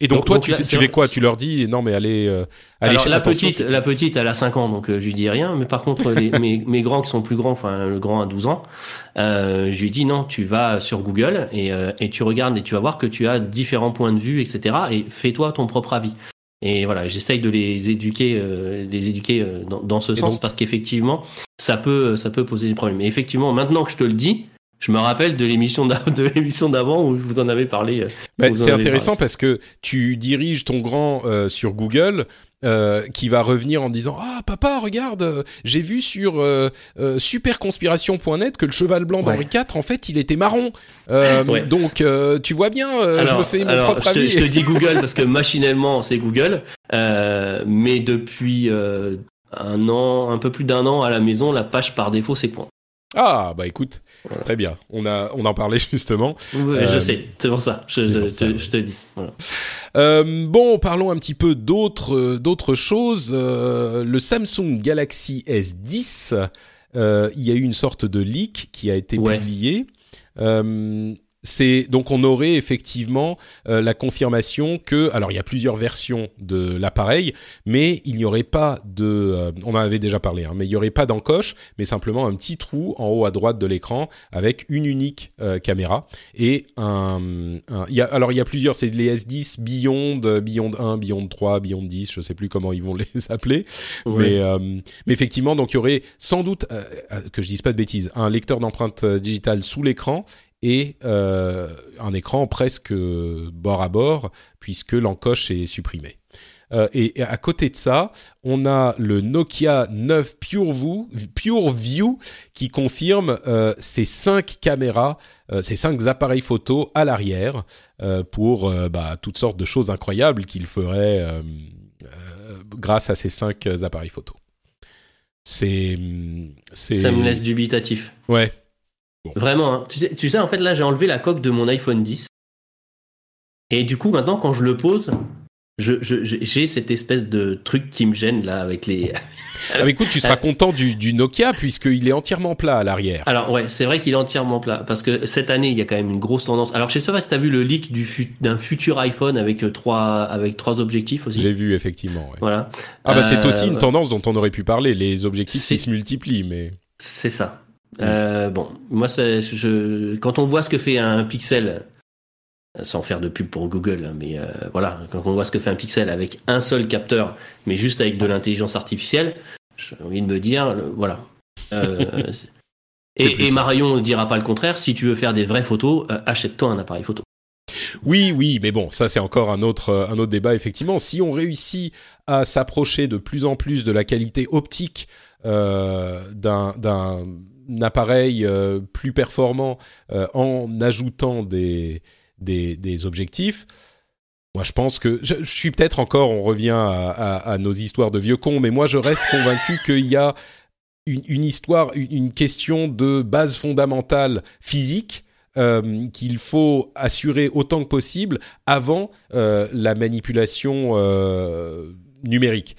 Et donc, Donc- toi, donc tu, là, tu fais quoi Tu leur dis non mais allez, euh, allez Alors chez- la petite, la petite, elle a 5 ans, donc euh, je lui dis rien. Mais par contre, les- mes, mes grands qui sont plus grands, enfin le grand a 12 ans, euh, je lui dis non, tu vas sur Google et, euh, et tu regardes et tu vas voir que tu as différents points de vue, etc. Et fais-toi ton propre avis. Et voilà, j'essaye de les éduquer, euh, les éduquer euh, dans, dans ce Et sens donc- parce qu'effectivement, ça peut, ça peut poser des problèmes. Et effectivement, maintenant que je te le dis, je me rappelle de l'émission d'avant où vous en avez parlé. euh, Bah, vous en c'est intéressant parce que tu diriges ton grand euh, sur Google. euh, qui va revenir en disant ah papa regarde euh, j'ai vu sur euh, superconspiration.net que le cheval blanc Ouais. d'Henri IV en fait il était marron Euh, Ouais. donc euh, tu vois bien euh, je me fais mon propre je te, avis je te dis Google parce que machinalement c'est Google, euh, mais depuis euh, un an, un peu plus d'un an à la maison, la page par défaut c'est point. Ah bah écoute très bien on a on en parlait justement Ouais, Euh, je sais, c'est pour ça. Je, c'est je- pour ça, te- ouais. je te dis. Voilà. Euh, bon, parlons un petit peu d'autres euh, d'autres choses. Euh, le Samsung Galaxy S10, euh, il y a eu une sorte de leak qui a été Ouais. publié. Euh, c'est donc on aurait effectivement euh, la confirmation que alors il y a plusieurs versions de l'appareil, mais il n'y aurait pas de, euh, on en avait déjà parlé, hein, mais il n'y aurait pas d'encoche, mais simplement un petit trou en haut à droite de l'écran avec une unique euh, caméra et un, un y a, alors il y a plusieurs, c'est les S10 Beyond, Beyond 1, Beyond 3, Beyond 10, je sais plus comment ils vont les appeler, mais mais effectivement donc il y aurait sans doute que je dise pas de bêtises, un lecteur d'empreintes digitales sous l'écran et euh, un écran presque bord à bord puisque l'encoche est supprimée. Euh, et, à côté de ça, on a le Nokia 9 PureView, PureView qui confirme euh, ces cinq caméras, ces cinq appareils photo à l'arrière pour bah, toutes sortes de choses incroyables qu'il ferait grâce à ces cinq appareils photo. C'est, c'est. Ça me laisse dubitatif. Ouais, Vraiment, hein. tu, sais, tu, sais, en fait, là, j'ai enlevé la coque de mon iPhone 10. Et du coup, maintenant, quand je le pose, j'ai cette espèce de truc qui me gêne là avec les. ah, mais écoute, tu seras content du, du Nokia puisqu'il est entièrement plat à l'arrière. Alors ouais, c'est vrai qu'il est entièrement plat parce que cette année il y a quand même une grosse tendance. Alors je sais pas si t'as vu le leak d'un futur iPhone avec euh, trois avec trois objectifs aussi. J'ai vu effectivement. Ouais. Voilà. Ah bah c'est aussi une euh, tendance dont on aurait pu parler. Les objectifs qui se multiplient, mais. C'est ça. Euh, bon, moi, je, quand on voit ce que fait un pixel, sans faire de pub pour Google, hein, mais euh, voilà, quand on voit ce que fait un pixel avec un seul capteur, mais juste avec de l'intelligence artificielle, j'ai envie de me dire, voilà. Euh, et, et Marion ne dira pas le contraire, si tu veux faire des vraies photos, achète-toi un appareil photo. Oui, oui, mais bon, ça c'est encore un autre, un autre débat, effectivement. Si on réussit à s'approcher de plus en plus de la qualité optique d'un appareil euh, plus performant euh, en ajoutant des, des, objectifs. Moi, je pense que je, suis peut-être encore, on revient à, nos histoires de vieux cons, mais moi, je reste convaincu qu'il y a une, histoire, une, question de base fondamentale physique euh, qu'il faut assurer autant que possible avant la manipulation numérique.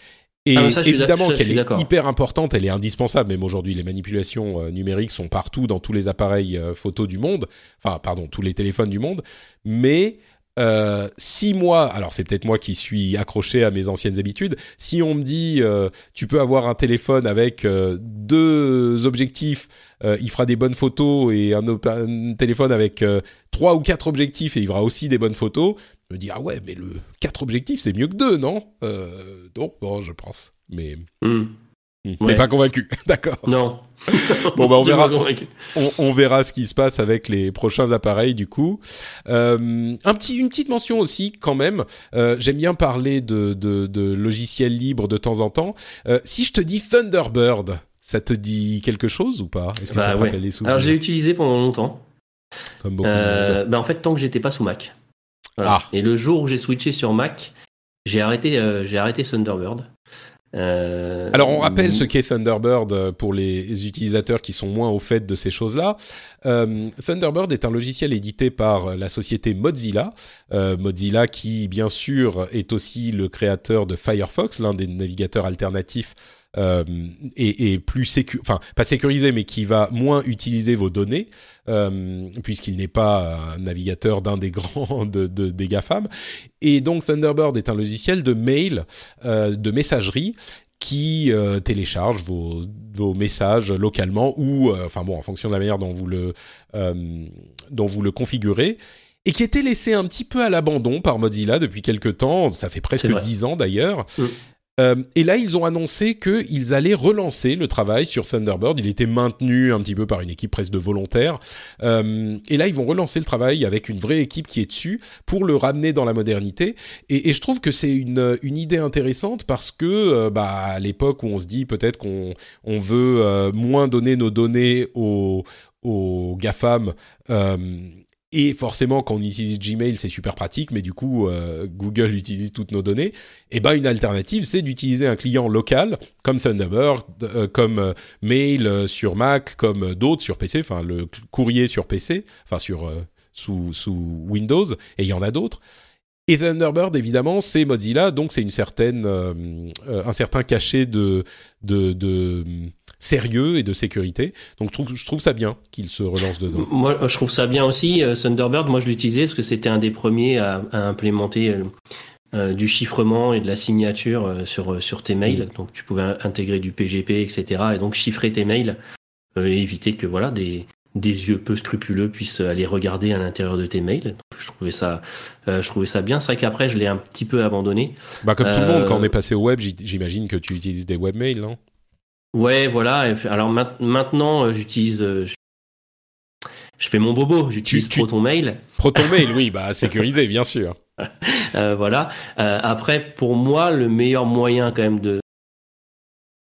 Et ah, évidemment qu'elle est hyper importante, elle est indispensable. Même aujourd'hui, les manipulations euh, numériques sont partout dans tous les appareils euh, photo du monde. Enfin, pardon, tous les téléphones du monde. Mais euh, si moi, alors c'est peut-être moi qui suis accroché à mes anciennes habitudes, si on me dit euh, tu peux avoir un téléphone avec deux objectifs, il fera des bonnes photos, et un, un téléphone avec trois ou quatre objectifs et il fera aussi des bonnes photos, me dire ah ouais mais le quatre objectifs c'est mieux que deux non? Euh, donc bon je pense mais mmh. pas convaincu d'accord. Non. Bon bah on verra. on, verra ce qui se passe avec les prochains appareils du coup. Euh, un petit une petite mention aussi quand même. Euh, j'aime bien parler de, de, de logiciels libres de temps en temps. Euh, si je te dis Thunderbird ça te dit quelque chose ou pas? Est-ce que ça bah te rappelle les souvenirs Alors j'ai utilisé pendant longtemps. Comme beaucoup. Bah en fait, tant que j'étais pas sous Mac. Ah. Et le jour où j'ai switché sur Mac, j'ai arrêté, euh, j'ai arrêté Thunderbird. Euh, Alors on rappelle ce qu'est Thunderbird euh, pour les utilisateurs qui sont moins au fait de ces choses-là. Euh, Thunderbird est un logiciel édité par la société Mozilla. Euh, Mozilla qui bien sûr est aussi le créateur de Firefox, l'un des navigateurs alternatifs euh, et, plus sécu enfin pas sécurisé, mais qui va moins utiliser vos données, euh, puisqu'il n'est pas un navigateur d'un des grands de, de, des GAFAM. Et donc Thunderbird est un logiciel de mail, euh, de messagerie, qui euh, télécharge vos, vos messages localement ou, euh, enfin bon, en fonction de la manière dont vous le, euh, dont vous le configurez et qui était laissé un petit peu à l'abandon par Mozilla depuis quelques temps, ça fait presque dix ans d'ailleurs, mm. Euh, et là, ils ont annoncé qu'ils allaient relancer le travail sur Thunderbird. Il était maintenu un petit peu par une équipe presque de volontaires. Euh, et là, ils vont relancer le travail avec une vraie équipe qui est dessus pour le ramener dans la modernité. Et, je trouve que c'est une, idée intéressante parce que, euh, bah, à l'époque où on se dit peut-être qu'on on veut moins donner nos données aux, GAFAM, et forcément, quand on utilise Gmail, c'est super pratique, mais du coup, euh, Google utilise toutes nos données. Et eh ben, une alternative, c'est d'utiliser un client local comme Thunderbird, euh, comme euh, Mail sur Mac, comme d'autres sur PC, enfin le courrier sur PC, enfin sur sous, sous Windows, et il y en a d'autres. Et Thunderbird, évidemment, c'est Mozilla, donc c'est une certaine, un certain cachet de, de, de sérieux et de sécurité. Donc je trouve, je trouve ça bien qu'il se relance dedans. Moi, je trouve ça bien aussi. Euh, Thunderbird, moi je l'utilisais parce que c'était un des premiers à, implémenter euh, euh, du chiffrement et de la signature sur, sur tes mails. Mm. Donc tu pouvais intégrer du PGP, etc. Et donc chiffrer tes mails et éviter que voilà des, des yeux peu scrupuleux puissent aller regarder à l'intérieur de tes mails. je trouvais ça, je trouvais ça bien. C'est vrai qu'après, je l'ai un petit peu abandonné. Bah, comme tout le monde, quand on est passé au web, j'imagine que tu utilises des webmails, non? Ouais, voilà. Alors maintenant, euh, j'utilise. Euh, je fais mon bobo, j'utilise ProtonMail. ProtonMail, oui, bah sécurisé, bien sûr. Euh, voilà. après, pour moi, le meilleur moyen quand même de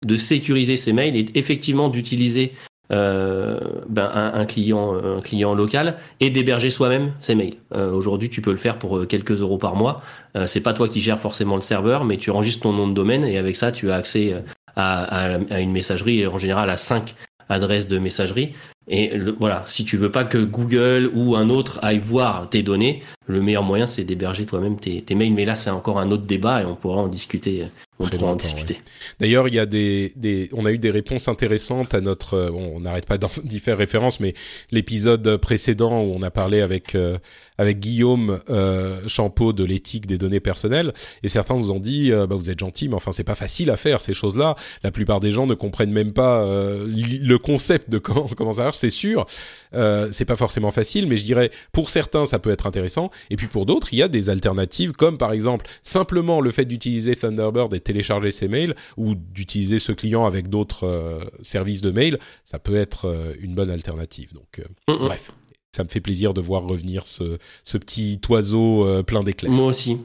de sécuriser ces mails est effectivement d'utiliser ben, un, client un client local et d'héberger soi-même ces mails. Aujourd'hui, tu peux le faire pour quelques euros par mois. c'est pas toi qui gères forcément le serveur, mais tu enregistres ton nom de domaine et avec ça, tu as accès à, une messagerie, en général à 5 adresses de messagerie. Et voilà, si tu veux pas que Google ou un autre aille voir tes données, le meilleur moyen c'est d'héberger toi-même tes, mails. Mais là, c'est encore un autre débat et on pourra en discuter. On pourra en discuter. D'ailleurs, il y a des, des, on a eu des réponses intéressantes à notre. Bon, on n'arrête pas d'y faire référence, mais l'épisode précédent où on a parlé avec euh, avec Guillaume euh, Champeau de l'éthique des données personnelles, et certains nous ont dit, euh, bah, vous êtes gentil, mais enfin c'est pas facile à faire ces choses-là. La plupart des gens ne comprennent même pas euh, le concept de comment comment ça marche. C'est sûr, euh, c'est pas forcément facile, mais je dirais pour certains ça peut être intéressant, et puis pour d'autres il y a des alternatives comme par exemple simplement le fait d'utiliser Thunderbird et télécharger ses mails ou d'utiliser ce client avec d'autres euh, services de mail, ça peut être euh, une bonne alternative. Donc bref ça me fait plaisir de voir revenir ce, ce petit oiseau plein d'éclairs. Moi aussi.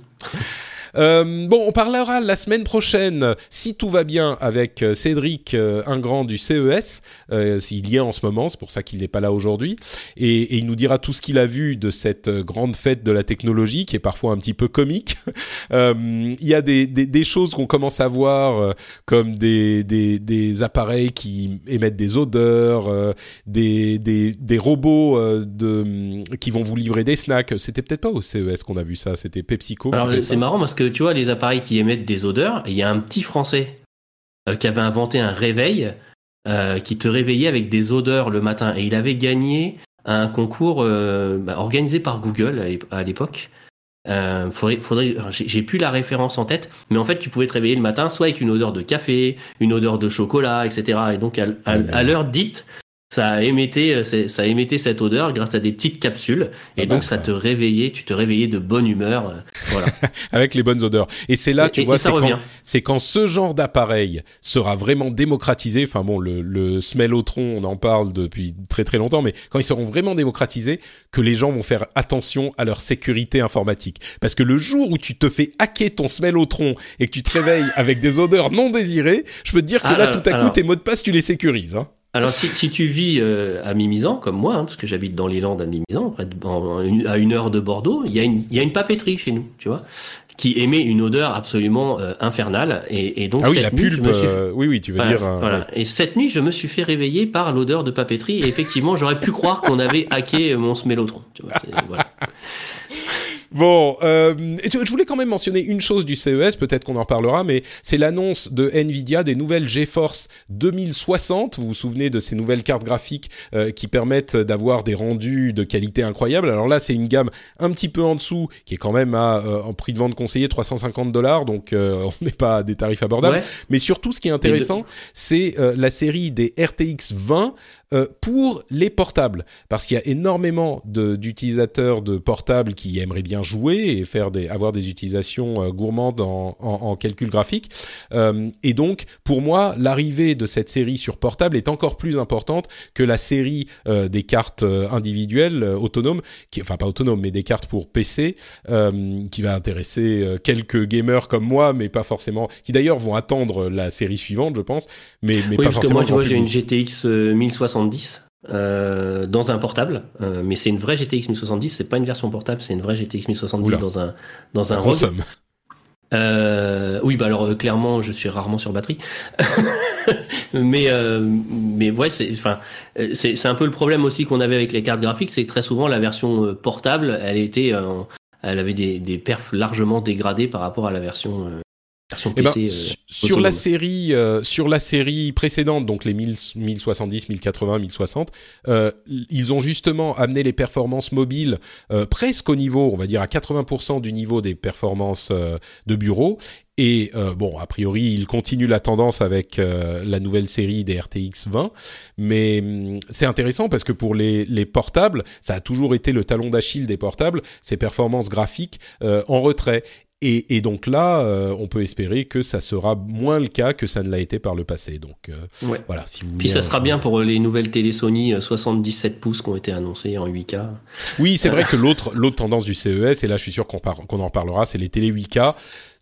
Euh, bon, on parlera la semaine prochaine, si tout va bien, avec euh, Cédric euh, Ingrand du CES, euh, s'il y est en ce moment, c'est pour ça qu'il n'est pas là aujourd'hui, et, et, il nous dira tout ce qu'il a vu de cette euh, grande fête de la technologie, qui est parfois un petit peu comique. il y a des, des, des choses qu'on commence à voir, comme des, des, des, appareils qui émettent des odeurs, des, des, des robots de, qui vont vous livrer des snacks. C'était peut-être pas au CES qu'on a vu ça, c'était PepsiCo. Alors c'est marrant parce que tu vois, les appareils qui émettent des odeurs, il y a un petit Français euh, qui avait inventé un réveil euh, qui te réveillait avec des odeurs le matin. Et il avait gagné un concours euh, bah, organisé par Google à l'époque. faudrait, faudrait, j'ai plus la référence en tête, mais en fait, tu pouvais te réveiller le matin soit avec une odeur de café, une odeur de chocolat, etc. Et donc, à l'heure dite, ça émettait, euh, ça émettait cette odeur grâce à des petites capsules, et donc ça, te réveillait, tu te réveillais de bonne humeur, euh, voilà. Avec les bonnes odeurs. Et c'est là, tu vois, c'est quand, c'est quand ce genre d'appareil sera vraiment démocratisé. Enfin bon, le, le smellotron, on en parle depuis très très longtemps, mais quand ils seront vraiment démocratisés, que les gens vont faire attention à leur sécurité informatique. Parce que le jour où tu te fais hacker ton smellotron et que tu te réveilles avec des odeurs non désirées, je peux te dire que là, tout à coup, tes mots de passe, tu les sécurises. Hein. Alors, si, si, tu vis euh, à Mimizan, comme moi, hein, parce que j'habite dans les Landes à Mimizan, à une heure de Bordeaux, il y, a une, il y a une papeterie chez nous, tu vois, qui émet une odeur absolument euh, infernale. Et, et, donc, ah oui, la pulpe, euh, oui, oui, tu veux dire. Voilà. Et cette nuit, je me suis fait réveiller par l'odeur de papeterie. Et effectivement, j'aurais pu croire qu'on avait hacké mon smellotron. Tu vois, voilà. Bon, euh, je voulais quand même mentionner une chose du CES, peut-être qu'on en parlera, mais c'est l'annonce de Nvidia des nouvelles GeForce 2060. Vous vous souvenez de ces nouvelles cartes graphiques euh, qui permettent d'avoir des rendus de qualité incroyable. Alors là, c'est une gamme un petit peu en dessous, qui est quand même à euh, en prix de vente conseillé 350 dollars, donc euh, on n'est pas à des tarifs abordables. Mais surtout, ce qui est intéressant, c'est la série des RTX 20 euh, pour les portables, parce qu'il y a énormément d'utilisateurs de, portables qui aimeraient bien jouer et faire des, avoir des utilisations euh, gourmandes en, en, en, calcul graphique. Euh, et donc, pour moi, l'arrivée de cette série sur portable est encore plus importante que la série euh, des cartes individuelles autonomes, qui, enfin pas autonomes, mais des cartes pour PC, qui va intéresser quelques gamers comme moi, mais pas forcément, qui d'ailleurs vont attendre la série suivante, je pense, mais, mais oui, pas parce forcément. Que moi, tu vois, j'ai une GTX 1060 euh, dans un portable, euh, mais c'est une vraie GTX 1070, c'est pas une version portable, c'est une vraie GTX 1070 dans un dans un ROG. Euh, oui, bah alors clairement, je suis rarement sur batterie, mais mais ouais, c'est enfin c'est c'est un peu le problème aussi qu'on avait avec les cartes graphiques, c'est que très souvent la version portable, elle était elle avait des, des perfs largement dégradés par rapport à la version. Eh ben, euh, su- sur la série, euh, sur la série précédente, donc les 1000, 1070, 1080, 1060, euh, ils ont justement amené les performances mobiles euh, presque au niveau, on va dire à 80% du niveau des performances euh, de bureau. Et euh, bon, a priori, ils continuent la tendance avec euh, la nouvelle série des RTX 20, mais hum, c'est intéressant parce que pour les, les portables, ça a toujours été le talon d'Achille des portables, ces performances graphiques euh, en retrait. Et, et donc là, euh, on peut espérer que ça sera moins le cas que ça ne l'a été par le passé. Donc euh, Ouais. voilà, si vous Puis ça sera bien pour les nouvelles télé Sony euh, 77 pouces qui ont été annoncées en 8K. Oui, c'est vrai que l'autre l'autre tendance du CES, et là je suis sûr qu'on en reparlera, c'est les télé 8K,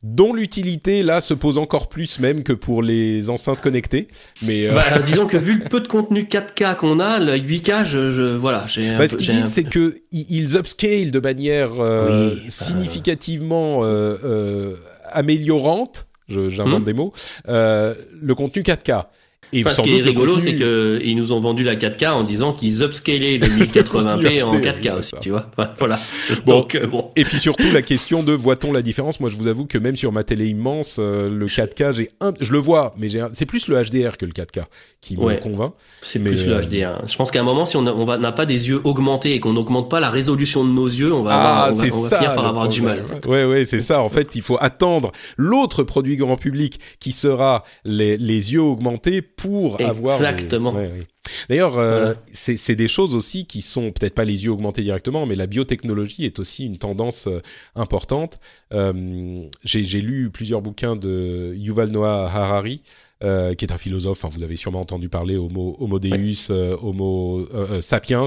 dont l'utilité là se pose encore plus même que pour les enceintes connectées. Mais euh, Bah, disons que vu le peu de contenu 4K qu'on a, le 8K, je, je voilà, j'ai un Bah, ce qu'ils disent, c'est que ils upscale de manière euh, Oui, significativement euh, euh, améliorante. J'invente Hmm. des mots. euh, le contenu 4K. Et Enfin, ce qui est rigolo, c'est que ils nous ont vendu la 4K en disant qu'ils upscalaient le 1080p en Oui, 4K c'est aussi, tu vois. Enfin, Voilà. Bon. Donc euh, bon. Et puis surtout la question de voit-on la différence? Moi, je vous avoue que même sur ma télé immense, euh, le 4K, j'ai un, je le vois, mais j'ai un- c'est plus le HDR que le 4K qui me Ouais. convainc. C'est Mais, plus le euh, HDR. Je pense qu'à un moment, si on n'a pas des yeux augmentés et qu'on n'augmente pas la résolution de nos yeux, on va, avoir- on va, Ah, on va ça. finir par avoir du mal. en fait. Ouais, ouais, c'est ça. En fait, il faut attendre l'autre produit grand public qui sera les, les yeux augmentés pour avoir. Exactement. Ouais, ouais. D'ailleurs, euh, Voilà. c'est des choses aussi qui sont peut-être pas les yeux augmentés directement, mais la biotechnologie est aussi une tendance euh, importante. Euh, J'ai lu plusieurs bouquins de Yuval Noah Harari. qui est un philosophe, enfin, vous avez sûrement entendu parler Homo, Homo Deus, Homo Sapiens,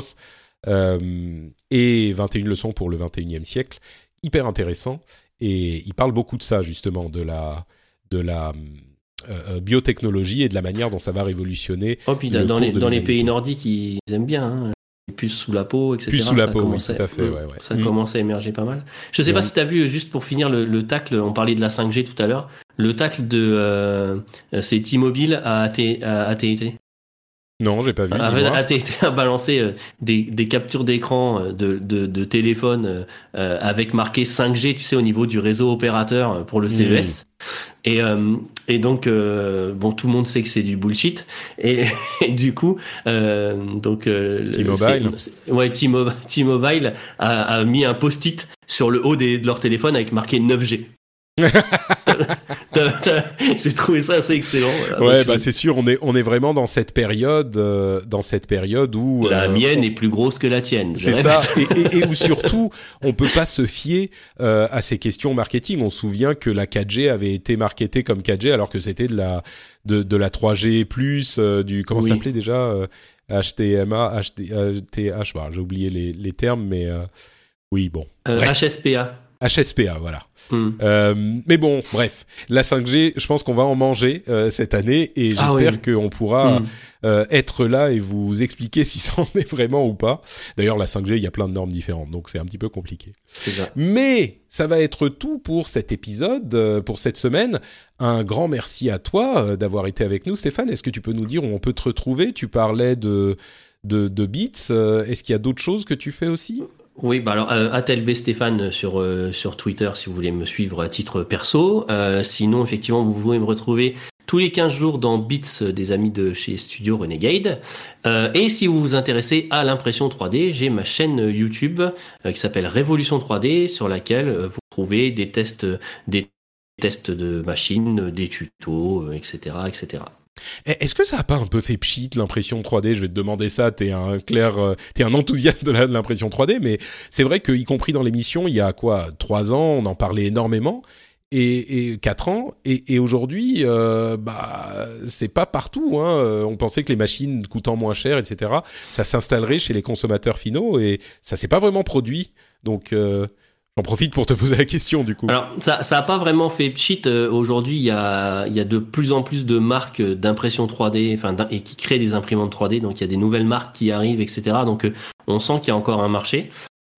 et 21 leçons pour le 21e siècle. Hyper intéressant. Et il parle beaucoup de ça, justement, de la, de la euh, euh, biotechnologie et de la manière dont ça va révolutionner. Oh, puis Le dans, cours les, de dans les l'humanité. pays nordiques, ils aiment bien. Hein. Les puces sous la peau, etc. Puces sous la Ça peau, oui, tout à fait, Mm. ouais, ouais. Ça Mm. commence à émerger pas mal. Je sais Et pas on- si tu as vu, juste pour finir le, le tacle, on parlait de la 5G tout à l'heure. Le tacle de euh, c'est T-Mobile à AT- à AT&T. Non, j'ai pas vu. AT&T a balancé euh, des, des captures d'écran euh, de, de, de téléphone euh, euh, avec marqué 5G, tu sais, au niveau du réseau opérateur euh, pour le CES. Et, euh, et donc, euh, bon, tout le monde sait que c'est du bullshit. Et, et du coup, euh, donc, euh, le- T-Mobile. ouais, T-Mo- T-Mobile a, a mis un post-it sur le haut des- de leur téléphone avec marqué 9G. J'ai trouvé ça assez excellent. voilà. Ouais, Donc, bah euh, c'est sûr, on est on est vraiment dans cette période, euh, dans cette période où la euh, mienne est plus grosse que la tienne. C'est ça, et, et, et où surtout on peut pas se fier euh, à ces questions marketing. On se souvient que la 4G avait été marketée comme 4G alors que c'était de la de, de la 3G plus du comment ça s'appelait déjà HTMA, HT, HTH, bah, j'ai oublié les, les termes, mais oui bon. HSPA. HSPA voilà. Hmm. Euh, mais bon, bref, la 5G, je pense qu'on va en manger euh, cette année et Ah j'espère oui. qu'on pourra Hmm. euh, être là et vous expliquer si ça en est vraiment ou pas. D'ailleurs, la 5G, il y a plein de normes différentes, donc c'est un petit peu compliqué. Ça. Mais ça va être tout pour cet épisode, pour cette semaine. Un grand merci à toi d'avoir été avec nous, Stéphane. Est-ce que tu peux nous dire où on peut te retrouver? Tu parlais de de, de Beats. euh, Est-ce qu'il y a d'autres choses que tu fais aussi? Oui, bah alors euh, @lb Stéphane sur euh, sur Twitter si vous voulez me suivre à titre perso. Euh, sinon, effectivement, vous pouvez me retrouver tous les 15 jours dans Beats euh, des amis de chez Studio Renegade. Euh, et si vous vous intéressez à l'impression 3D, j'ai ma chaîne YouTube euh, qui s'appelle Révolution 3D sur laquelle euh, vous trouvez des tests des tests de machines, des tutos, euh, etc., etc. Eh, Est-ce que ça a pas un peu fait pchit l'impression 3D Je vais te demander ça. T'es un clair, euh, t'es un enthousiaste de l'impression 3D, mais c'est vrai que y compris dans l'émission, il y a quoi trois ans, on en parlait énormément. Et, et quatre ans et, aujourd'hui euh, bah c'est pas partout hein. Euh, on pensait que les machines coûtant moins cher etc ça s'installerait chez les consommateurs finaux et ça s'est pas vraiment produit donc j'en profite pour te poser la question du coup Alors, ça ça a pas vraiment fait pchit. Euh, Aujourd'hui, il y a, il y a de plus en plus de marques d'impression 3D, enfin, d'im- et qui créent des imprimantes 3D. Donc, il y a des nouvelles marques qui arrivent, etc. Donc, euh, on sent qu'il y a encore un marché.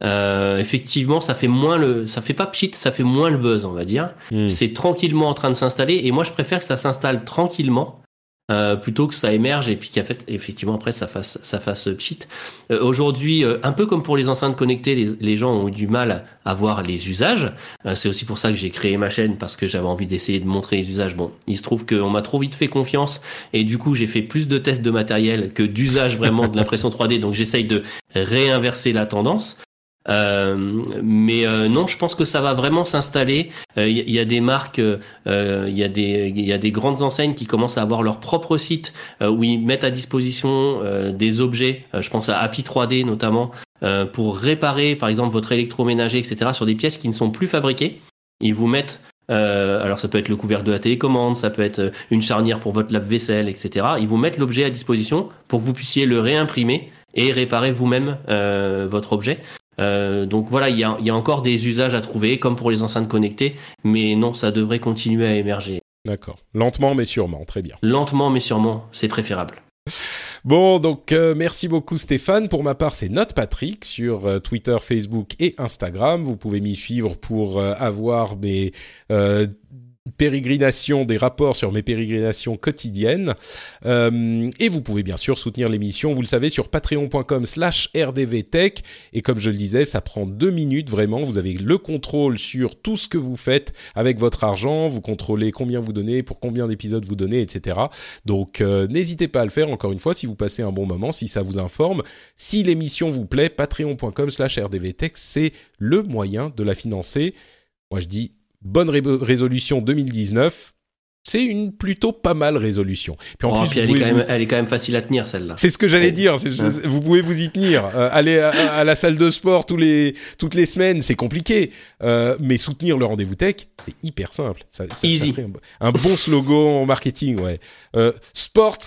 Euh, effectivement, ça fait moins le, ça fait pas pchit, ça fait moins le buzz, on va dire. Hmm. C'est tranquillement en train de s'installer. Et moi, je préfère que ça s'installe tranquillement euh, plutôt que ça émerge et puis qu'en fait effectivement après ça fasse ça fasse pchit. Euh, Aujourd'hui, euh, un peu comme pour les enceintes connectées, les, les gens ont eu du mal à voir les usages. Euh, c'est aussi pour ça que j'ai créé ma chaîne parce que j'avais envie d'essayer de montrer les usages. Bon, il se trouve qu'on m'a trop vite fait confiance et du coup j'ai fait plus de tests de matériel que d'usage vraiment de l'impression 3D. Donc j'essaye de réinverser la tendance. Euh, mais euh, non, je pense que ça va vraiment s'installer. Il euh, y, y, a des marques, il y a des y a des grandes enseignes qui commencent à avoir leur propre site où ils mettent à disposition des objets. je pense à Happy 3D notamment pour réparer, par exemple, votre électroménager, etc. sur des pièces qui ne sont plus fabriquées. Ils vous mettent euh, alors ça peut être le couvercle de la télécommande, ça peut être une charnière pour votre lave-vaisselle, etc. Ils vous mettent l'objet à disposition pour que vous puissiez le réimprimer et réparer vous-même euh, votre objet. Euh, donc voilà, il y a, y a, encore des usages à trouver, comme pour les enceintes connectées, mais non, ça devrait continuer à émerger. D'accord. Lentement mais sûrement, très bien. Lentement mais sûrement, c'est préférable. Bon, donc euh, merci beaucoup Stéphane. Pour ma part, c'est Note Patrick sur euh, Twitter, Facebook et Instagram. Vous pouvez m'y suivre pour avoir mes pérégrinations, des rapports sur mes pérégrinations quotidiennes. Euh, et vous pouvez bien sûr soutenir l'émission, vous le savez, sur patreon.com slash rdvtech. Et comme je le disais, ça prend deux minutes vraiment. Vous avez le contrôle sur tout ce que vous faites avec votre argent. Vous contrôlez combien vous donnez, pour combien d'épisodes vous donnez, etc. Donc euh, n'hésitez pas à le faire, encore une fois, si vous passez un bon moment, si ça vous informe. Si l'émission vous plaît, patreon.com slash rdvtech, c'est le moyen de la financer. Moi je dis bonne ré résolution 2019. C'est une plutôt pas mal résolution. Puis en oh, plus, puis elle, est quand même, elle est quand même facile à tenir celle-là. C'est ce que j'allais dire. vous pouvez vous y tenir. Euh, aller à, à, la salle de sport tous les toutes les semaines, c'est compliqué. Euh, mais soutenir le rendez-vous tech, c'est hyper simple. Ça, ça, Easy. Ça un, un, bon slogan en marketing, ouais. Euh, sports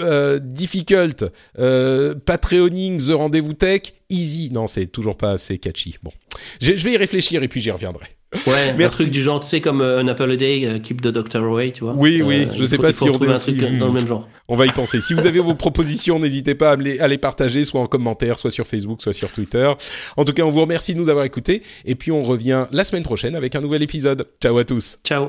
euh, difficult, euh, Patreoning the rendez-vous tech, easy. Non, c'est toujours pas assez catchy. Bon, je vais y réfléchir et puis j'y reviendrai. Ouais, Merci. un truc du genre, tu sais, comme euh, un Apple a Day, uh, Keep the Doctor Away, tu vois. Oui, oui, je sais faut, pas si on un truc dans le même genre. On va y penser. Si vous avez vos propositions, n'hésitez pas à les, à les partager, soit en commentaire, soit sur Facebook, soit sur Twitter. En tout cas, on vous remercie de nous avoir écoutés. Et puis, on revient la semaine prochaine avec un nouvel épisode. Ciao à tous. Ciao.